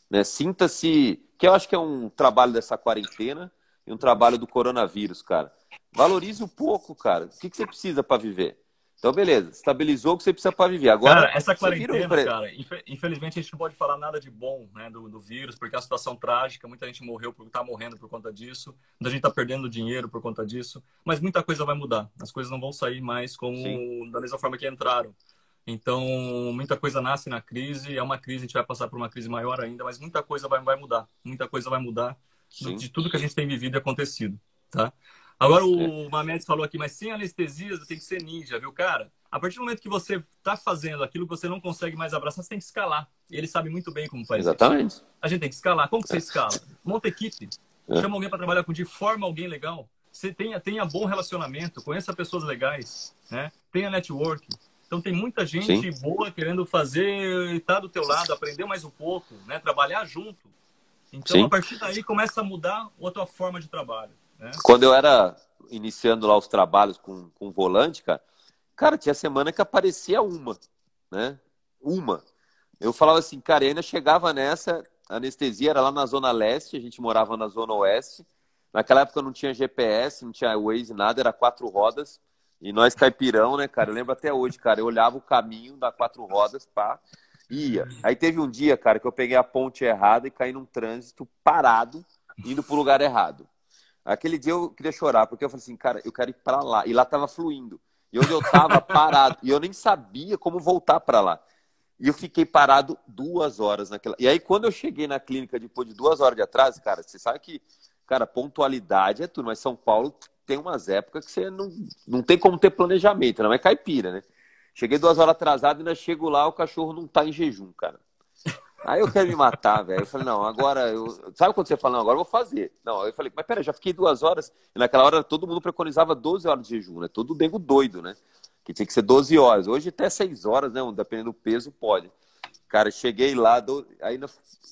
Né? Sinta-se, que eu acho que é um trabalho dessa quarentena e um trabalho do coronavírus, cara. Valorize um pouco, cara. O que, que você precisa para viver? Então, beleza, estabilizou o que você precisa para viver. Agora, cara, essa quarentena, vira... cara, infelizmente a gente não pode falar nada de bom né, do, do vírus, porque é uma situação trágica, muita gente morreu por tá morrendo por conta disso, muita gente está perdendo dinheiro por conta disso, mas muita coisa vai mudar. As coisas não vão sair mais como Sim. da mesma forma que entraram. Então, muita coisa nasce na crise, é uma crise, a gente vai passar por uma crise maior ainda, mas muita coisa vai, vai mudar. Muita coisa vai mudar de tudo que a gente tem vivido e acontecido, tá? Agora o Mamedes falou aqui, mas sem anestesia tem que ser ninja, viu, cara? A partir do momento que você está fazendo aquilo que você não consegue mais abraçar, você tem que escalar. Ele sabe muito bem como faz Exatamente. isso. A gente tem que escalar. Como que você escala? Monta equipe. É. Chama alguém para trabalhar contigo, forma alguém legal. Você tenha, tenha bom relacionamento, conheça pessoas legais, né? Tenha network. Então tem muita gente Sim. boa querendo fazer, estar tá do teu lado, aprender mais um pouco, né? Trabalhar junto. Então Sim. a partir daí começa a mudar a tua forma de trabalho. Né? Quando eu era iniciando lá os trabalhos com, com volante, cara, cara, tinha semana que aparecia uma, né? Uma. Eu falava assim, cara, e ainda chegava nessa, a anestesia era lá na Zona Leste, a gente morava na Zona Oeste. Naquela época não tinha GPS, não tinha Waze, nada, era quatro rodas. E nós caipirão, né, cara? Eu lembro até hoje, cara, eu olhava o caminho da quatro rodas, pá, ia. Aí teve um dia, cara, que eu peguei a ponte errada e caí num trânsito parado, indo pro lugar errado. Aquele dia eu queria chorar, porque eu falei assim, cara, eu quero ir para lá. E lá tava fluindo. E onde eu tava parado. E eu nem sabia como voltar para lá. E eu fiquei parado duas horas naquela. E aí, quando eu cheguei na clínica depois de duas horas de atraso, cara, você sabe que, cara, pontualidade é tudo, mas São Paulo tem umas épocas que você não, não tem como ter planejamento, não é caipira, né? Cheguei duas horas atrasado e ainda chego lá, o cachorro não tá em jejum, cara. Aí eu quero me matar, velho. Eu falei, não, agora eu. Sabe quando você fala, não, agora eu vou fazer. Não, eu falei, mas pera, já fiquei duas horas. E naquela hora todo mundo preconizava 12 horas de jejum, né? Todo nego doido, né? Que tinha que ser 12 horas. Hoje até 6 horas, né? Dependendo do peso, pode. Cara, cheguei lá, do... aí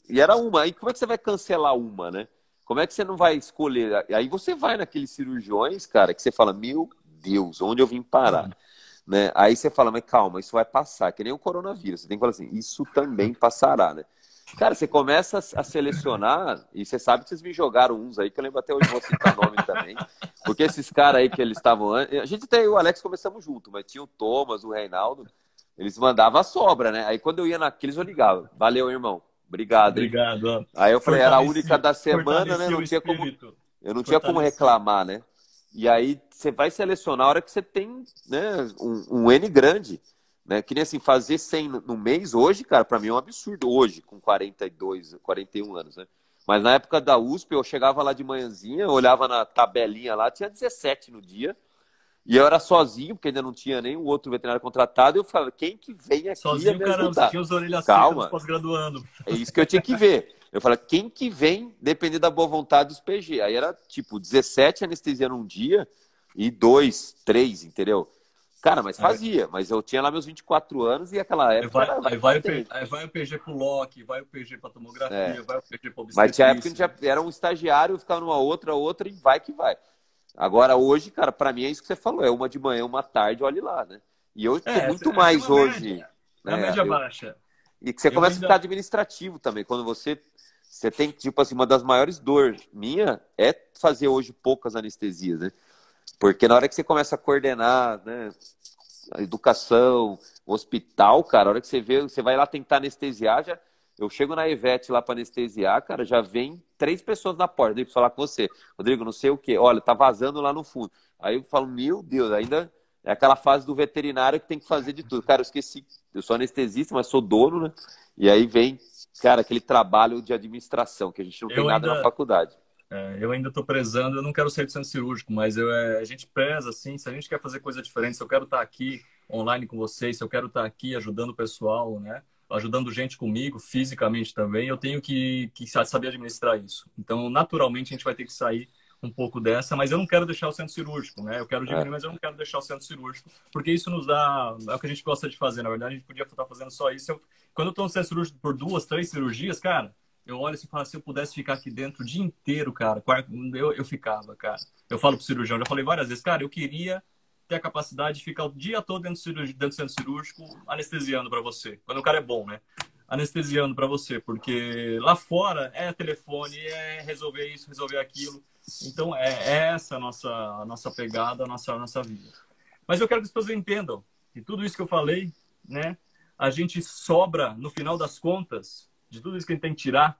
e era uma. Aí como é que você vai cancelar uma, né? Como é que você não vai escolher? Aí você vai naqueles cirurgiões, cara, que você fala, meu Deus, onde eu vim parar? Né? Aí você fala, mas calma, isso vai passar, que nem o coronavírus. Você tem que falar assim, isso também passará, né? Cara, você começa a selecionar, e você sabe que vocês me jogaram uns aí, que eu lembro até hoje, vou citar nome também. Porque esses caras aí que eles estavam. A gente e o Alex começamos junto, mas tinha o Thomas, o Reinaldo, eles mandavam a sobra, né? Aí quando eu ia naqueles, eu ligava. Valeu, irmão. Obrigado. Hein? Obrigado. Aí eu falei, era a única da semana, né? Não tinha como. Eu não tinha como reclamar, né? E aí você vai selecionar a hora que você tem né, um, um N grande. Né? Que nem assim, fazer 100 no mês hoje, cara, para mim é um absurdo. Hoje, com 42, 41 anos, né? Mas na época da USP, eu chegava lá de manhãzinha, olhava na tabelinha lá, tinha 17 no dia. E eu era sozinho, porque ainda não tinha o outro veterinário contratado. E eu falava, quem que vem aqui sozinho, me caramba, ajudar? tinha os orelhas pós-graduando. É isso que eu tinha que ver. Eu falei, quem que vem depender da boa vontade dos PG? Aí era tipo 17 anestesia num dia e dois, três, entendeu? Cara, mas fazia. Mas eu tinha lá meus 24 anos e aquela Aí época. vai, era- aí vai, o P- aí vai o PG pro Loki, vai o PG pra tomografia, É. vai o PG pra Mas tinha época que a obstetrícia. gente já era um estagiário, ficava numa outra, outra e vai que vai. Agora, hoje, cara, pra mim é isso que você falou: é uma de manhã, uma tarde, olhe lá, né? E eu É, tô muito essa- mais é hoje. média. É né, a média eu- baixa. E que você Eu começa ainda- a ficar administrativo também. Quando você, você tem, tipo assim, uma das maiores dores minha é fazer hoje poucas anestesias, né? Porque na hora que você começa a coordenar, né? A educação, hospital, cara, a hora que você vê, você vai lá tentar anestesiar, já. Eu chego na Ivete lá para anestesiar, cara, já vem três pessoas na porta, deixa eu falar com você. Rodrigo, não sei o quê. Olha, tá vazando lá no fundo. Aí eu falo, meu Deus, ainda é aquela fase do veterinário que tem que fazer de tudo. Cara, eu esqueci, eu sou anestesista, mas sou dono, né? E aí vem, cara, aquele trabalho de administração, que a gente não tem Eu nada ainda- na faculdade. É, eu ainda estou prezando, eu não quero sair do centro cirúrgico, mas eu, é, a gente preza, assim, se a gente quer fazer coisa diferente, se eu quero estar aqui online com vocês, se eu quero estar aqui ajudando o pessoal, né? Ajudando gente comigo, fisicamente também, eu tenho que, que sa- saber administrar isso. Então, naturalmente, a gente vai ter que sair um pouco dessa, mas eu não quero deixar o centro cirúrgico, né? Eu quero diminuir, É. mas eu não quero deixar o centro cirúrgico, porque isso nos dá. É o que a gente gosta de fazer. Na verdade, a gente podia estar fazendo só isso. Eu- quando eu estou no centro cirúrgico por duas, três cirurgias, cara, eu olho assim e falo, se eu pudesse ficar aqui dentro o dia inteiro, cara, eu, eu ficava, cara. Eu falo pro cirurgião, já falei várias vezes, cara, eu queria ter a capacidade de ficar o dia todo dentro do, cirurgi- dentro do centro cirúrgico anestesiando para você. Quando o cara é bom, né? Anestesiando para você, porque lá fora é telefone, é resolver isso, resolver aquilo. Então é, é essa a nossa, a nossa pegada, a nossa, a nossa vida. Mas eu quero que as pessoas entendam que tudo isso que eu falei, né? A gente sobra, no final das contas, de tudo isso que a gente tem que tirar,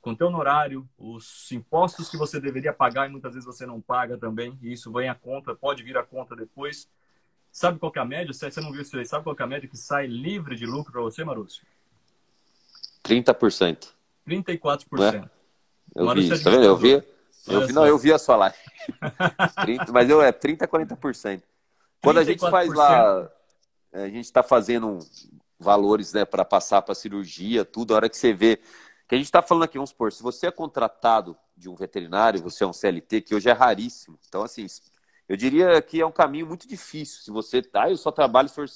com teu honorário, os impostos que você deveria pagar e muitas vezes você não paga também, e isso vem a conta, pode vir a conta depois. Sabe qual é a média? Você não viu isso aí? Sabe qual é a média que sai livre de lucro para você, Marúcio? 30%. 34%. Eu Marúcio vi é tá vendo? Eu vi, eu vi, não, eu vi a sua live. 30, mas eu é 30, 40%. Quando a gente faz 34%. lá, a gente está fazendo valores, né, para passar para cirurgia, tudo, a hora que você vê. Que a gente está falando aqui, vamos supor, se você é contratado de um veterinário, você é um CLT, que hoje é raríssimo. Então, assim, eu diria que é um caminho muito difícil. Se você. Ah, eu só trabalho se for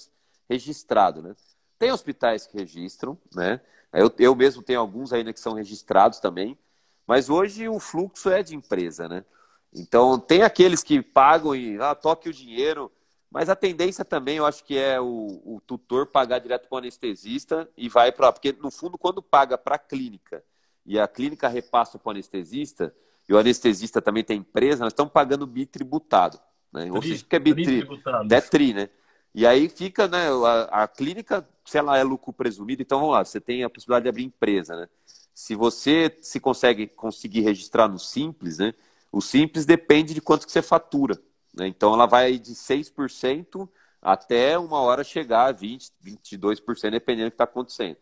registrado, né? Tem hospitais que registram, né? Eu, eu mesmo tenho alguns ainda que são registrados também. Mas hoje o fluxo é de empresa, né? Então, tem aqueles que pagam e ah, toque o dinheiro, mas a tendência também, eu acho que é o, o tutor pagar direto para o anestesista e vai para. Porque, no fundo, quando paga para a clínica e a clínica repassa para o anestesista, e o anestesista também tem empresa, nós estamos pagando bitributado. Né? Ou seja, que é bitri? tributado. É tri, né? E aí fica, né? A, a clínica, se ela é lucro presumido, então vamos lá, você tem a possibilidade de abrir empresa, né? Se você se consegue conseguir registrar no Simples, né? O Simples depende de quanto que você fatura. Né? Então ela vai de 6% até uma hora chegar a 20%, 22%, dependendo do que está acontecendo.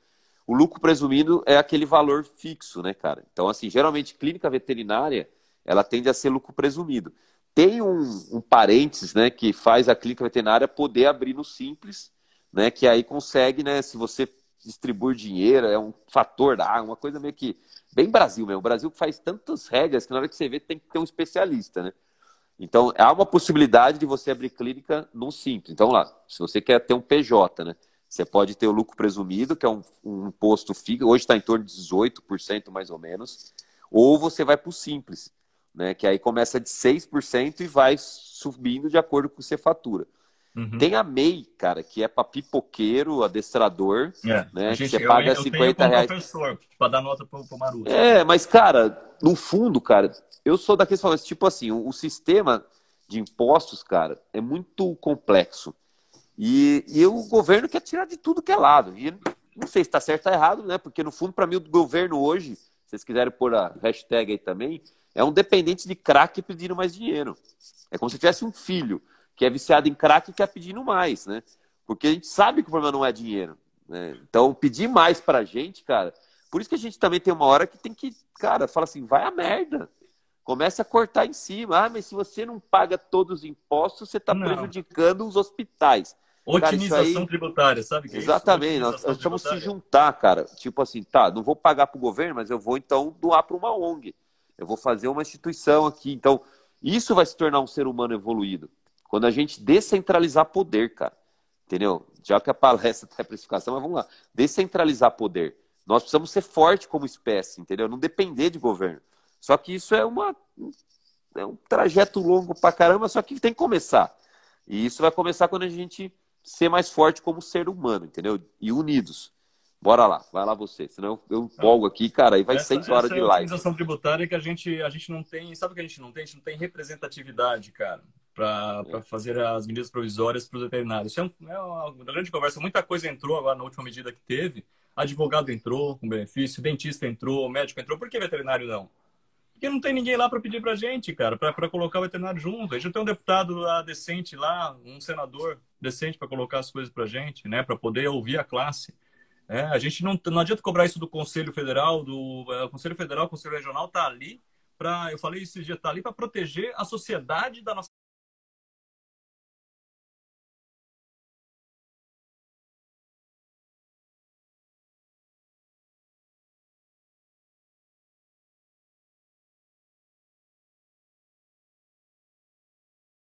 O lucro presumido é aquele valor fixo, né, cara? Então, assim, geralmente clínica veterinária, ela tende a ser lucro presumido. Tem um, um parênteses, né, que faz a clínica veterinária poder abrir no Simples, né, que aí consegue, né, se você distribui dinheiro, é um fator da uma coisa meio que bem Brasil mesmo. O Brasil faz tantas regras que na hora que você vê tem que ter um especialista, né? Então, há uma possibilidade de você abrir clínica no Simples. Então, lá, se você quer ter um PJ, né? Você pode ter o lucro presumido, que é um, um imposto fixo, hoje está em torno de 18% mais ou menos, ou você vai para o Simples, né? Que aí começa de 6% e vai subindo de acordo com o que você fatura. Uhum. Tem a MEI, cara, que é para pipoqueiro, adestrador, É. né? Gente- você eu- paga eu 50 tenho reais. professor, para dar nota pro, pro Maruto. É, mas, cara, no fundo, cara, eu sou daqueles que falam assim, tipo assim, o, o sistema de impostos, cara, é muito complexo. E, e o governo quer tirar de tudo que é lado. E não sei se está certo ou errado, né? Porque, no fundo, para mim, o governo hoje, se vocês quiserem pôr a hashtag aí também, é um dependente de crack pedindo mais dinheiro. É como se tivesse um filho que é viciado em crack e quer pedindo mais, né? Porque a gente sabe que o problema não é dinheiro. Né? Então, pedir mais pra gente, cara. Por isso que a gente também tem uma hora que tem que, cara, fala assim, vai a merda. Começa a cortar em cima. Ah, mas se você não paga todos os impostos, você está prejudicando os hospitais. Otimização aí... tributária, sabe que é Exatamente, nós, nós estamos se juntar, cara. Tipo assim, tá, não vou pagar para o governo, mas eu vou então doar para uma ONG. Eu vou fazer uma instituição aqui. Então, isso vai se tornar um ser humano evoluído. Quando a gente descentralizar poder, cara. Entendeu? Já que a palestra tem a precificação, mas vamos lá. Descentralizar poder. Nós precisamos ser forte como espécie, entendeu? Não depender de governo. Só que isso é uma é um trajeto longo pra caramba, só que tem que começar. E isso vai começar quando a gente ser mais forte como ser humano, entendeu? E unidos. Bora lá, vai lá você. Senão eu empolgo aqui, cara, aí vai essa, seis horas de é a live. organização tributária que a gente, a gente não tem. Sabe o que a gente não tem? A gente não tem representatividade, cara, para é. fazer as medidas provisórias para os veterinários. Isso é, um, é uma grande conversa. Muita coisa entrou agora na última medida que teve. Advogado entrou com benefício, dentista entrou, médico entrou. Por que veterinário não? Porque não tem ninguém lá para pedir para gente, cara, para colocar o veterinário junto. A gente não tem um deputado lá decente lá, um senador decente para colocar as coisas para gente, né? Para poder ouvir a classe. É, a gente não, não adianta cobrar isso do Conselho Federal, do é, Conselho Federal, Conselho Regional tá ali para, eu falei esse dia, tá ali para proteger a sociedade da nossa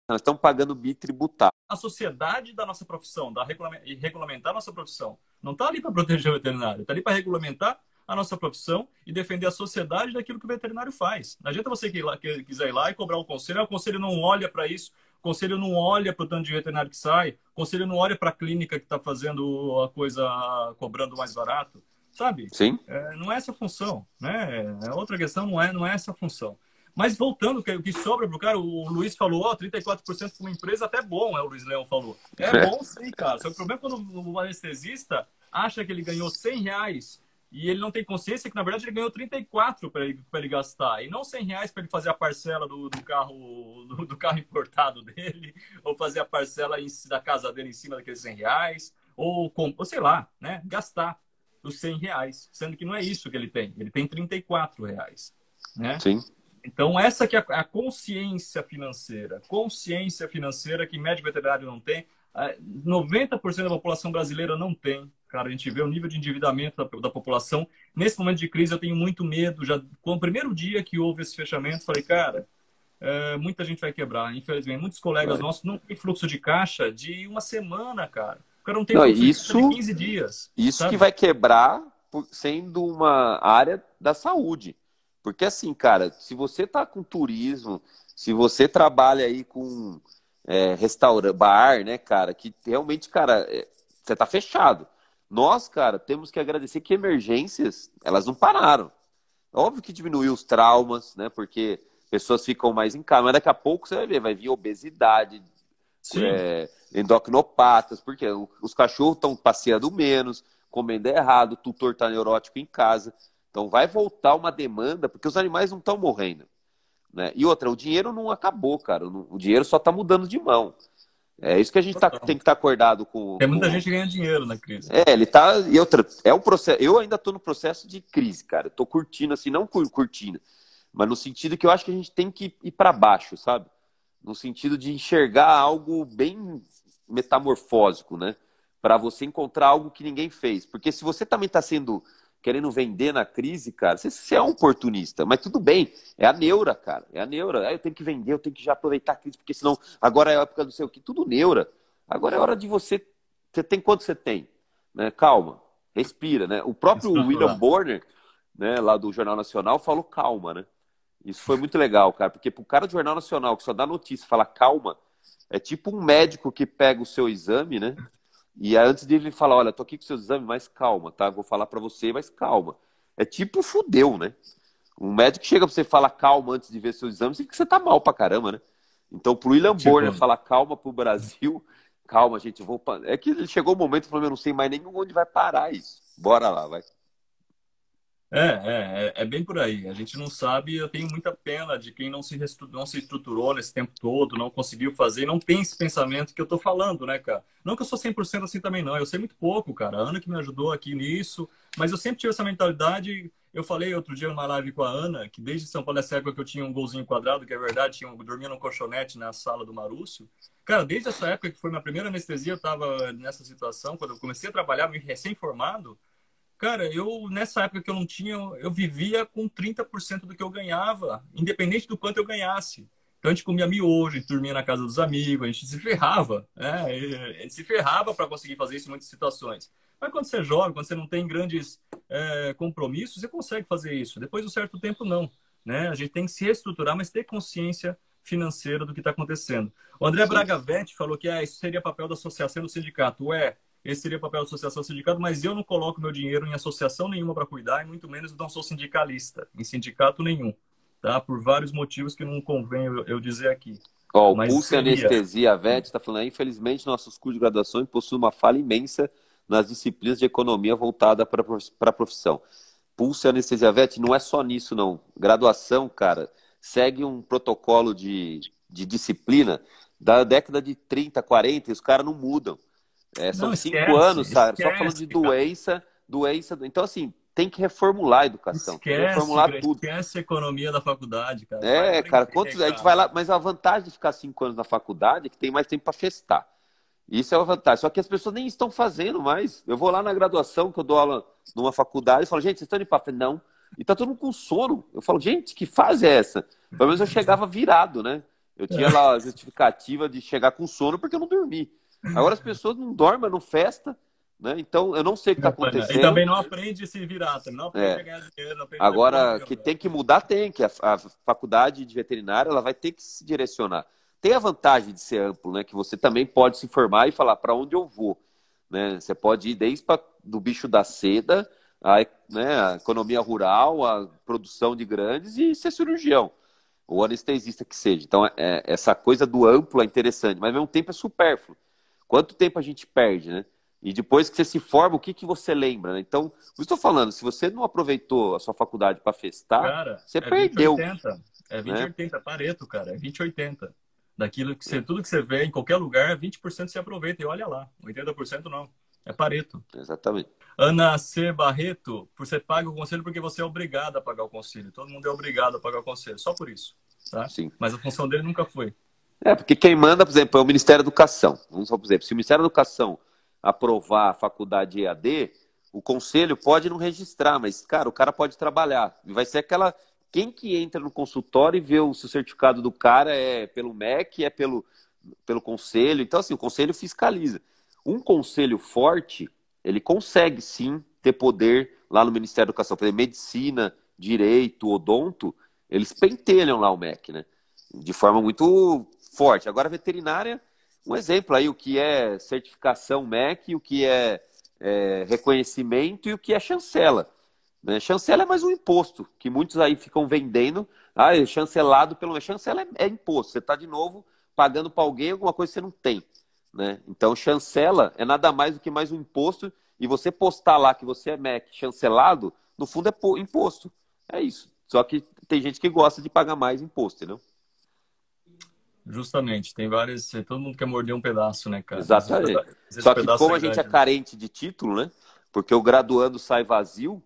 Nós estamos pagando bitributário. A sociedade da nossa profissão, da e regulamentar a nossa profissão. Não está ali para proteger o veterinário, está ali para regulamentar a nossa profissão e defender a sociedade daquilo que o veterinário faz. Não adianta você que, lá, que quiser ir lá e cobrar o conselho, o conselho não olha para isso, o conselho não olha para o tanto de veterinário que sai, o conselho não olha para a clínica que está fazendo a coisa cobrando mais barato, sabe? Sim. É, não é essa a função, né? É, outra questão não é, não é essa a função. Mas voltando, o que sobra pro cara, o Luiz falou, ó, oh, 34% para uma empresa até bom, é o Luiz Leão falou. É bom sim, cara. Só que o problema é quando o anestesista acha que ele ganhou 100 reais e ele não tem consciência que, na verdade, ele ganhou 34 para ele, ele gastar. E não 100 reais para ele fazer a parcela do, do carro do, do, carro importado dele, ou fazer a parcela em, da casa dele em cima daqueles 100 reais, ou, com, ou sei lá, né? Gastar os 100 reais. Sendo que não é isso que ele tem. Ele tem 34 reais. Né? Sim. Então, essa que é a consciência financeira. Consciência financeira que médico veterinário não tem. 90% da população brasileira não tem. Cara, a gente vê o nível de endividamento da, da, população. Nesse momento de crise, eu tenho muito medo. Já com o primeiro dia que houve esse fechamento, falei, cara, é, muita gente vai quebrar. Infelizmente, muitos colegas nossos não têm fluxo de caixa de uma semana, cara. O cara não tem não, fluxo isso, de 15 dias. Isso sabe? que vai quebrar sendo uma área da saúde. Porque assim, cara, se você tá com turismo, se você trabalha aí com é, restaurante, bar, né, cara, que realmente, cara, é, você tá fechado. Nós, cara, temos que agradecer que emergências, elas não pararam. Óbvio que diminuiu os traumas, né, porque pessoas ficam mais em casa, mas daqui a pouco você vai ver, vai vir obesidade, é, endocrinopatas, porque os cachorros estão passeando menos, comendo errado, o tutor tá neurótico em casa. Então vai voltar uma demanda, porque os animais não estão morrendo. Né? E outra, o dinheiro não acabou, cara. O dinheiro só está mudando de mão. É isso que a gente tá, tem que estar tá acordado com. Tem muita com... gente ganhando dinheiro na crise. É, ele tá. E outra, é um processo. Eu ainda estou no processo de crise, cara. Estou curtindo, assim, não curtindo, mas no sentido que eu acho que a gente tem que ir para baixo, sabe? No sentido de enxergar algo bem metamorfósico, né? Para você encontrar algo que ninguém fez. Porque se você também está sendo querendo vender na crise, cara, você, você, é um oportunista, mas tudo bem, é a neura, cara, é a neura. Aí eu tenho que vender, eu tenho que já aproveitar a crise, porque senão agora é a época do seu que, tudo neura. Agora é hora de você, você tem quanto você tem? Né? Calma, respira, né? O próprio William Borner, né, lá do Jornal Nacional, falou calma, né? Isso foi muito legal, cara, porque pro cara do Jornal Nacional que só dá notícia e fala calma, é tipo um médico que pega o seu exame, né? E antes dele falar, olha, tô aqui com seus exames, mas calma, tá? Vou falar para você, mas calma. É tipo fudeu, né? Um médico chega pra você e fala calma antes de ver seus exames, que você tá mal pra caramba, né? Então, pro William tipo... Borner falar calma pro Brasil, calma, gente, vou. É que chegou o momento e falou, eu não sei mais nem onde vai parar isso. Bora lá, vai. É, é, é, é bem por aí. A gente não sabe, eu tenho muita pena de quem não se, não se estruturou nesse tempo todo, não conseguiu fazer, não tem esse pensamento que eu tô falando, né, cara? Não que eu sou 100% assim também, não. Eu sei muito pouco, cara. A Ana que me ajudou aqui nisso, mas eu sempre tive essa mentalidade. Eu falei outro dia numa live com a Ana, que desde São Paulo, essa época que eu tinha um golzinho quadrado, que é verdade, tinha, eu dormia num colchonete na sala do Marúcio. Cara, desde essa época que foi minha primeira anestesia, eu tava nessa situação, quando eu comecei a trabalhar, me recém-formado, Cara, eu nessa época que eu não tinha, eu vivia com 30% do que eu ganhava, independente do quanto eu ganhasse. Então a gente comia miojo, dormia na casa dos amigos, a gente se ferrava, né? A gente se ferrava para conseguir fazer isso em muitas situações. Mas quando você é jovem, quando você não tem grandes é, compromissos, você consegue fazer isso. Depois de um certo tempo, não. Né? A gente tem que se reestruturar, mas ter consciência financeira do que está acontecendo. O André Braga Vetti falou que ah, isso seria papel da associação do sindicato. Ué, esse seria o papel da associação sindicato, mas eu não coloco meu dinheiro em associação nenhuma para cuidar, e muito menos não sou sindicalista, em sindicato nenhum, tá? Por vários motivos que não convém eu, dizer aqui. Ó, o Pulse seria... Anestesia, VET está falando aí, infelizmente nossos cursos de graduação possuem uma falha imensa nas disciplinas de economia voltada para a profissão. Pulse Anestesia VET não é só nisso, não. Graduação, cara, segue um protocolo de, de disciplina da década de 30, 40, e os caras não mudam. É, são não, cinco esquece, anos, sabe? Só falando de doença, doença. Então, assim, tem que reformular a educação. Esquece, reformular cara, tudo. Esquece a economia da faculdade, cara. É, cara, quantos, a gente vai lá, mas a vantagem de ficar cinco anos na faculdade é que tem mais tempo para festar. Isso é uma vantagem. Só que as pessoas nem estão fazendo mais. Eu vou lá na graduação, que eu dou aula numa faculdade, e falo, gente, vocês estão indo para Não. E tá todo mundo com sono. Eu falo, gente, que fase é essa? Pelo menos eu chegava virado, né? Eu tinha lá a justificativa de chegar com sono porque eu não dormi. Agora as pessoas não dormem, não festa, né? Então eu não sei o que está acontecendo. E também não aprende a se virar, não aprende é. a ganhar dinheiro. Não Agora, que tem que mudar, tem, que a, a, faculdade de veterinária ela vai ter que se direcionar. Tem a vantagem de ser amplo, né? Que você também pode se informar e falar para onde eu vou. Né? Você pode ir desde pra, do bicho da seda, a, né, a economia rural, a produção de grandes e ser cirurgião ou anestesista que seja. Então, é, essa coisa do amplo é interessante, mas ao mesmo tempo é supérfluo. Quanto tempo a gente perde, né? E depois que você se forma, o que, que você lembra? Né? Então, eu estou falando, se você não aproveitou a sua faculdade para festar, cara, você é perdeu. 20, 80. É 2080, né? Pareto, cara, é 2080. Daquilo que você, tudo que você vê em qualquer lugar, 20% você aproveita e olha lá. 80% não. É Pareto. Exatamente. Ana C. Barreto, você paga o conselho porque você é obrigado a pagar o conselho. Todo mundo é obrigado a pagar o conselho, só por isso. Tá? Sim. Mas a função dele nunca foi. É, porque quem manda, por exemplo, é o Ministério da Educação. Vamos só, por exemplo, se o Ministério da Educação aprovar a faculdade EAD, o conselho pode não registrar, mas, cara, o cara pode trabalhar. Vai ser aquela. Quem que entra no consultório e vê o, se o certificado do cara é pelo MEC, é pelo, pelo conselho. Então, assim, o conselho fiscaliza. Um conselho forte, ele consegue sim ter poder lá no Ministério da Educação. Por exemplo, medicina, direito, odonto, eles pentelham lá o MEC, né? De forma muito forte. Agora, veterinária, um exemplo aí, o que é certificação MEC, o que é, é reconhecimento e o que é chancela. Né? Chancela é mais um imposto, que muitos aí ficam vendendo. Ah, é chancelado pelo. Chancela é, é imposto. Você está de novo pagando para alguém alguma coisa que você não tem. Né? Então, chancela é nada mais do que mais um imposto. E você postar lá que você é MEC chancelado, no fundo é imposto. É isso. Só que tem gente que gosta de pagar mais imposto, entendeu? Justamente, tem várias. Todo mundo quer morder um pedaço, né, cara? Exatamente. Só que como a gente é carente de título, né? Porque o graduando sai vazio,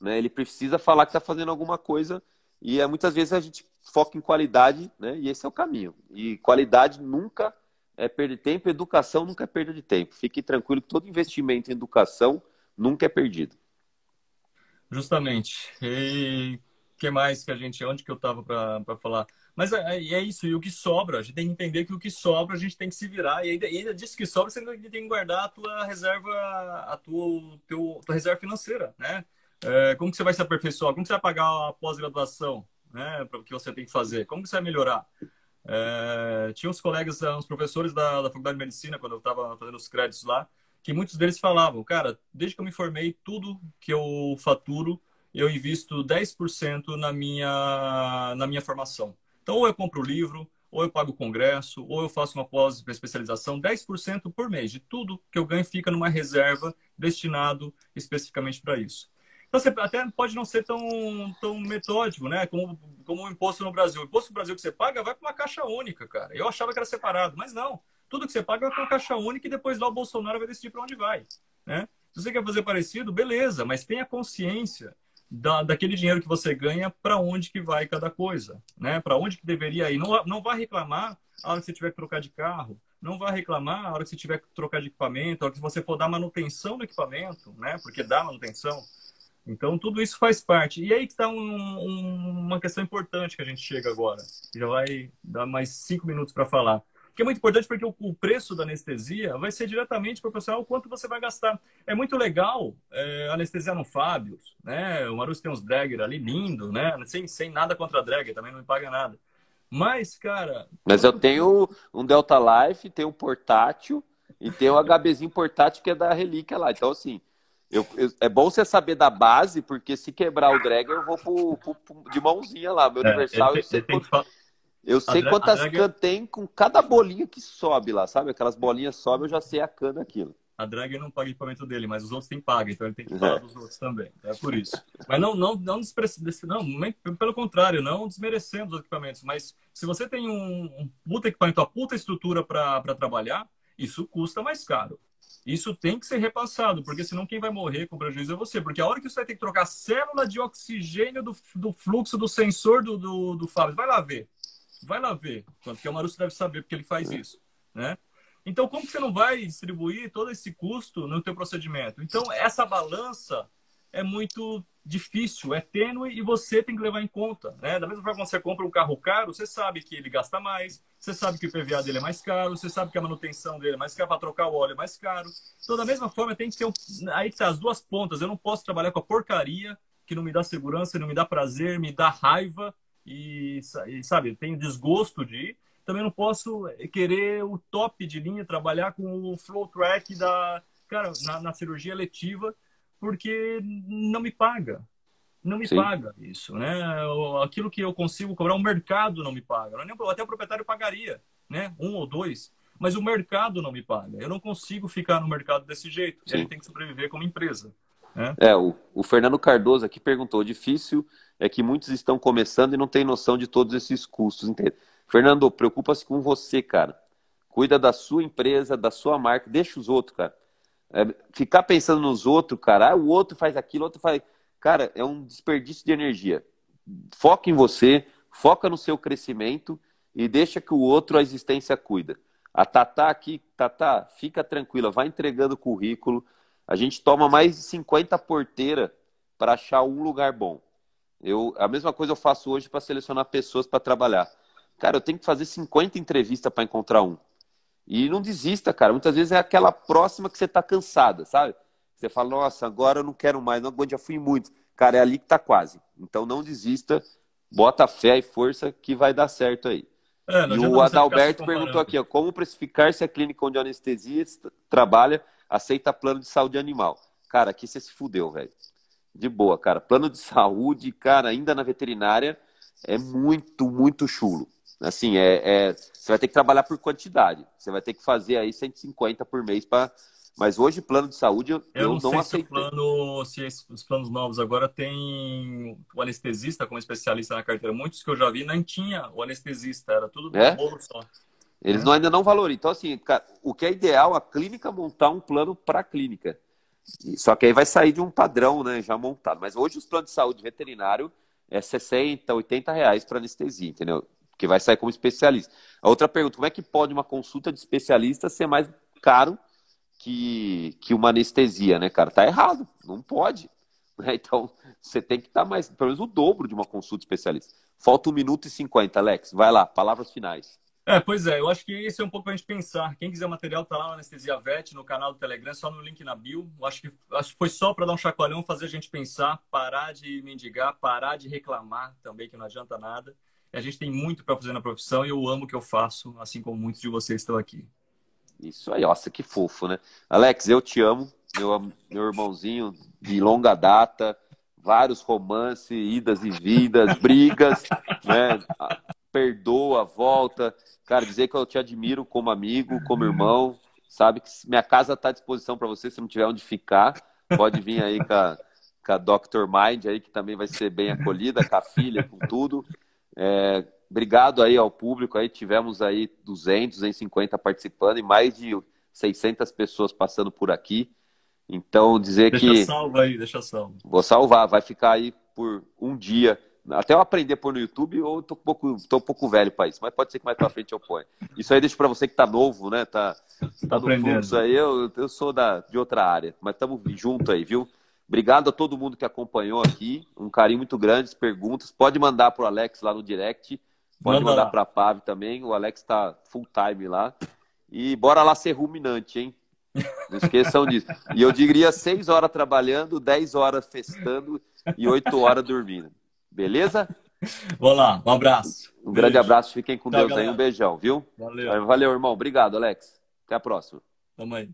né? Ele precisa falar que está fazendo alguma coisa e é, muitas vezes a gente foca em qualidade, né? E esse é o caminho. E qualidade nunca é perder tempo, educação nunca é perda de tempo. Fique tranquilo que todo investimento em educação nunca é perdido. Justamente. E que mais que a gente, onde que eu estava para falar? Mas é, é, isso, e o que sobra, a gente tem que entender que o que sobra a gente tem que se virar, e ainda, ainda disso que sobra, você ainda tem que guardar a tua reserva, a tua, teu, tua reserva financeira, né? É, como que você vai se aperfeiçoar? Como que você vai pagar a pós-graduação, né? Para o que você tem que fazer? Como que você vai melhorar? É, tinha uns colegas, uns professores da, da Faculdade de Medicina, quando eu estava fazendo os créditos lá, que muitos deles falavam, cara, desde que eu me formei, tudo que eu faturo, eu invisto 10% na minha, na minha formação. Então, ou eu compro o livro, ou eu pago o congresso, ou eu faço uma pós-especialização, 10% por mês de tudo que eu ganho fica numa reserva destinado especificamente para isso. Então, você até pode não ser tão, tão metódico, né? Como, como o imposto no Brasil. O imposto no Brasil que você paga vai para uma caixa única, cara. Eu achava que era separado, mas não. Tudo que você paga vai para uma caixa única e depois lá o Bolsonaro vai decidir para onde vai, né? Se você quer fazer parecido, beleza, mas tenha consciência da, daquele dinheiro que você ganha para onde que vai cada coisa, né? Para onde que deveria ir. Não, não vai reclamar a hora que você tiver que trocar de carro, não vai reclamar a hora que você tiver que trocar de equipamento, a hora que você for dar manutenção do equipamento, né? Porque dá manutenção. Então, tudo isso faz parte. E aí que está um, um, uma questão importante que a gente chega agora. Já vai dar mais cinco minutos para falar que é muito importante porque o, o, preço da anestesia vai ser diretamente proporcional ao quanto você vai gastar. É muito legal é, anestesiar no Fábio, né? O Marus tem uns dragger ali lindo, né? Sem, sem nada contra dragger, também não me paga nada. Mas, cara. Mas eu tenho um Delta Life, tenho um portátil e tenho um HBzinho portátil que é da relíquia lá. Então, assim, eu, eu, é bom você saber da base, porque se quebrar o dragger, eu vou pro, pro, pro, de mãozinha lá. Meu é, universal, eu sei. Tem, tem eu sei quantas can tem com cada bolinha que sobe lá, sabe? Aquelas bolinhas sobem, eu já sei a cana daquilo. A drag não paga equipamento dele, mas os outros têm paga, então ele tem que falar é. dos outros também. É por isso. Mas não, não, não, não, pelo contrário, não desmerecendo os equipamentos. Mas se você tem um, um puta equipamento, uma puta estrutura para trabalhar, isso custa mais caro. Isso tem que ser repassado, porque senão quem vai morrer com prejuízo é você. Porque a hora que você vai ter que trocar a célula de oxigênio do, do fluxo do sensor do, do, do Fábio, vai lá ver. Vai lá ver, porque o Marusso deve saber porque ele faz isso, né? Então, como que você não vai distribuir todo esse custo no teu procedimento? Então, essa balança é muito difícil, é tênue e você tem que levar em conta, né? Da mesma forma que você compra um carro caro, você sabe que ele gasta mais, você sabe que o PVA dele é mais caro, você sabe que a manutenção dele é mais cara, para trocar o óleo é mais caro. Então, da mesma forma, tem que ter um... aí tá as duas pontas. Eu não posso trabalhar com a porcaria que não me dá segurança, não me dá prazer, me dá raiva, e, e sabe, tenho desgosto de ir. Também não posso querer o top de linha, trabalhar com o flow track da, cara, na, na cirurgia letiva, porque não me paga. Não me Sim. paga isso, né? Aquilo que eu consigo cobrar, o mercado não me paga. É até o proprietário pagaria, né? Um ou dois. Mas o mercado não me paga. Eu não consigo ficar no mercado desse jeito. Sim. Ele tem que sobreviver como empresa. Né? É, o, o Fernando Cardoso aqui perguntou: difícil é que muitos estão começando e não têm noção de todos esses custos. Entende? Fernando, preocupa-se com você, cara. Cuida da sua empresa, da sua marca, deixa os outros, cara. É, ficar pensando nos outros, cara, ah, o outro faz aquilo, o outro faz. Cara, é um desperdício de energia. Foca em você, foca no seu crescimento e deixa que o outro, a existência, cuida. A Tatá aqui, Tatá, fica tranquila, vai entregando o currículo. A gente toma mais de 50 porteira para achar um lugar bom. Eu, a mesma coisa eu faço hoje para selecionar pessoas para trabalhar. Cara, eu tenho que fazer 50 entrevistas para encontrar um. E não desista, cara. Muitas vezes é aquela próxima que você está cansada, sabe? Você fala, nossa, agora eu não quero mais, não aguento, já fui muito. Cara, é ali que está quase. Então não desista, bota fé e força que vai dar certo aí. É, e o Adalberto perguntou aqui, ó, como precificar se a clínica onde a anestesia trabalha aceita plano de saúde animal? Cara, aqui você se fudeu, velho de boa, cara. Plano de saúde, cara, ainda na veterinária, é muito, muito chulo. Assim, é, é, você vai ter que trabalhar por quantidade. Você vai ter que fazer aí 150 por mês para. Mas hoje, plano de saúde, eu, eu não, não aceito. Se, plano, se os planos novos agora tem o anestesista como especialista na carteira. Muitos que eu já vi nem tinha o anestesista, era tudo é? bolo só. Eles é. não, ainda não valorizam. Então, assim, cara, o que é ideal, a clínica montar um plano para a clínica. Só que aí vai sair de um padrão né, já montado. Mas hoje os planos de saúde veterinário é 60, 80 reais para anestesia, entendeu? Que vai sair como especialista. A outra pergunta, como é que pode uma consulta de especialista ser mais caro que, que uma anestesia, né, cara? Tá errado, não pode. Né? Então, você tem que estar mais, pelo menos o dobro de uma consulta especialista. Falta um minuto e cinquenta, Alex. Vai lá, palavras finais. É, pois é, eu acho que esse é um pouco para a gente pensar. Quem quiser material, tá lá no Anestesia Vet, no canal do Telegram, só no link na bio. Eu acho que, acho que foi só para dar um chacoalhão, fazer a gente pensar, parar de mendigar, parar de reclamar também, que não adianta nada. A gente tem muito para fazer na profissão e eu amo o que eu faço, assim como muitos de vocês estão aqui. Isso aí, nossa, que fofo, né? Alex, eu te amo, meu, meu irmãozinho de longa data, vários romances, idas e vidas, brigas, né? Perdoa, volta. Cara, dizer que eu te admiro como amigo, como irmão. Sabe que minha casa está à disposição para você, se não tiver onde ficar. Pode vir aí com a, com a Dr. Mind aí, que também vai ser bem acolhida, com a filha, com tudo. É, obrigado aí ao público aí, tivemos aí 200, 250 participando e mais de 600 pessoas passando por aqui. Então, dizer deixa que... Deixa salvo aí, deixa salvo. Vou salvar, vai ficar aí por um dia. Até eu aprender por no YouTube, ou tô um pouco, tô um pouco velho para isso, mas pode ser que mais para frente eu ponha. Isso aí deixa para você que tá novo, né? Tá, tá no fluxo aí, eu, eu sou da, de outra área, mas estamos junto aí, viu? Obrigado a todo mundo que acompanhou aqui. Um carinho muito grande, perguntas. Pode mandar para o Alex lá no direct. Pode Manda mandar para a Pave também. O Alex está full time lá. E bora lá ser ruminante, hein? Não esqueçam disso. E eu diria seis horas trabalhando, dez horas festando e oito horas dormindo. Beleza? Vamos lá, um abraço. Um Beijo. grande abraço, fiquem com Tchau, Deus galera. aí, um beijão, viu? Valeu. Valeu, irmão. Obrigado, Alex. Até a próxima. Tamo aí.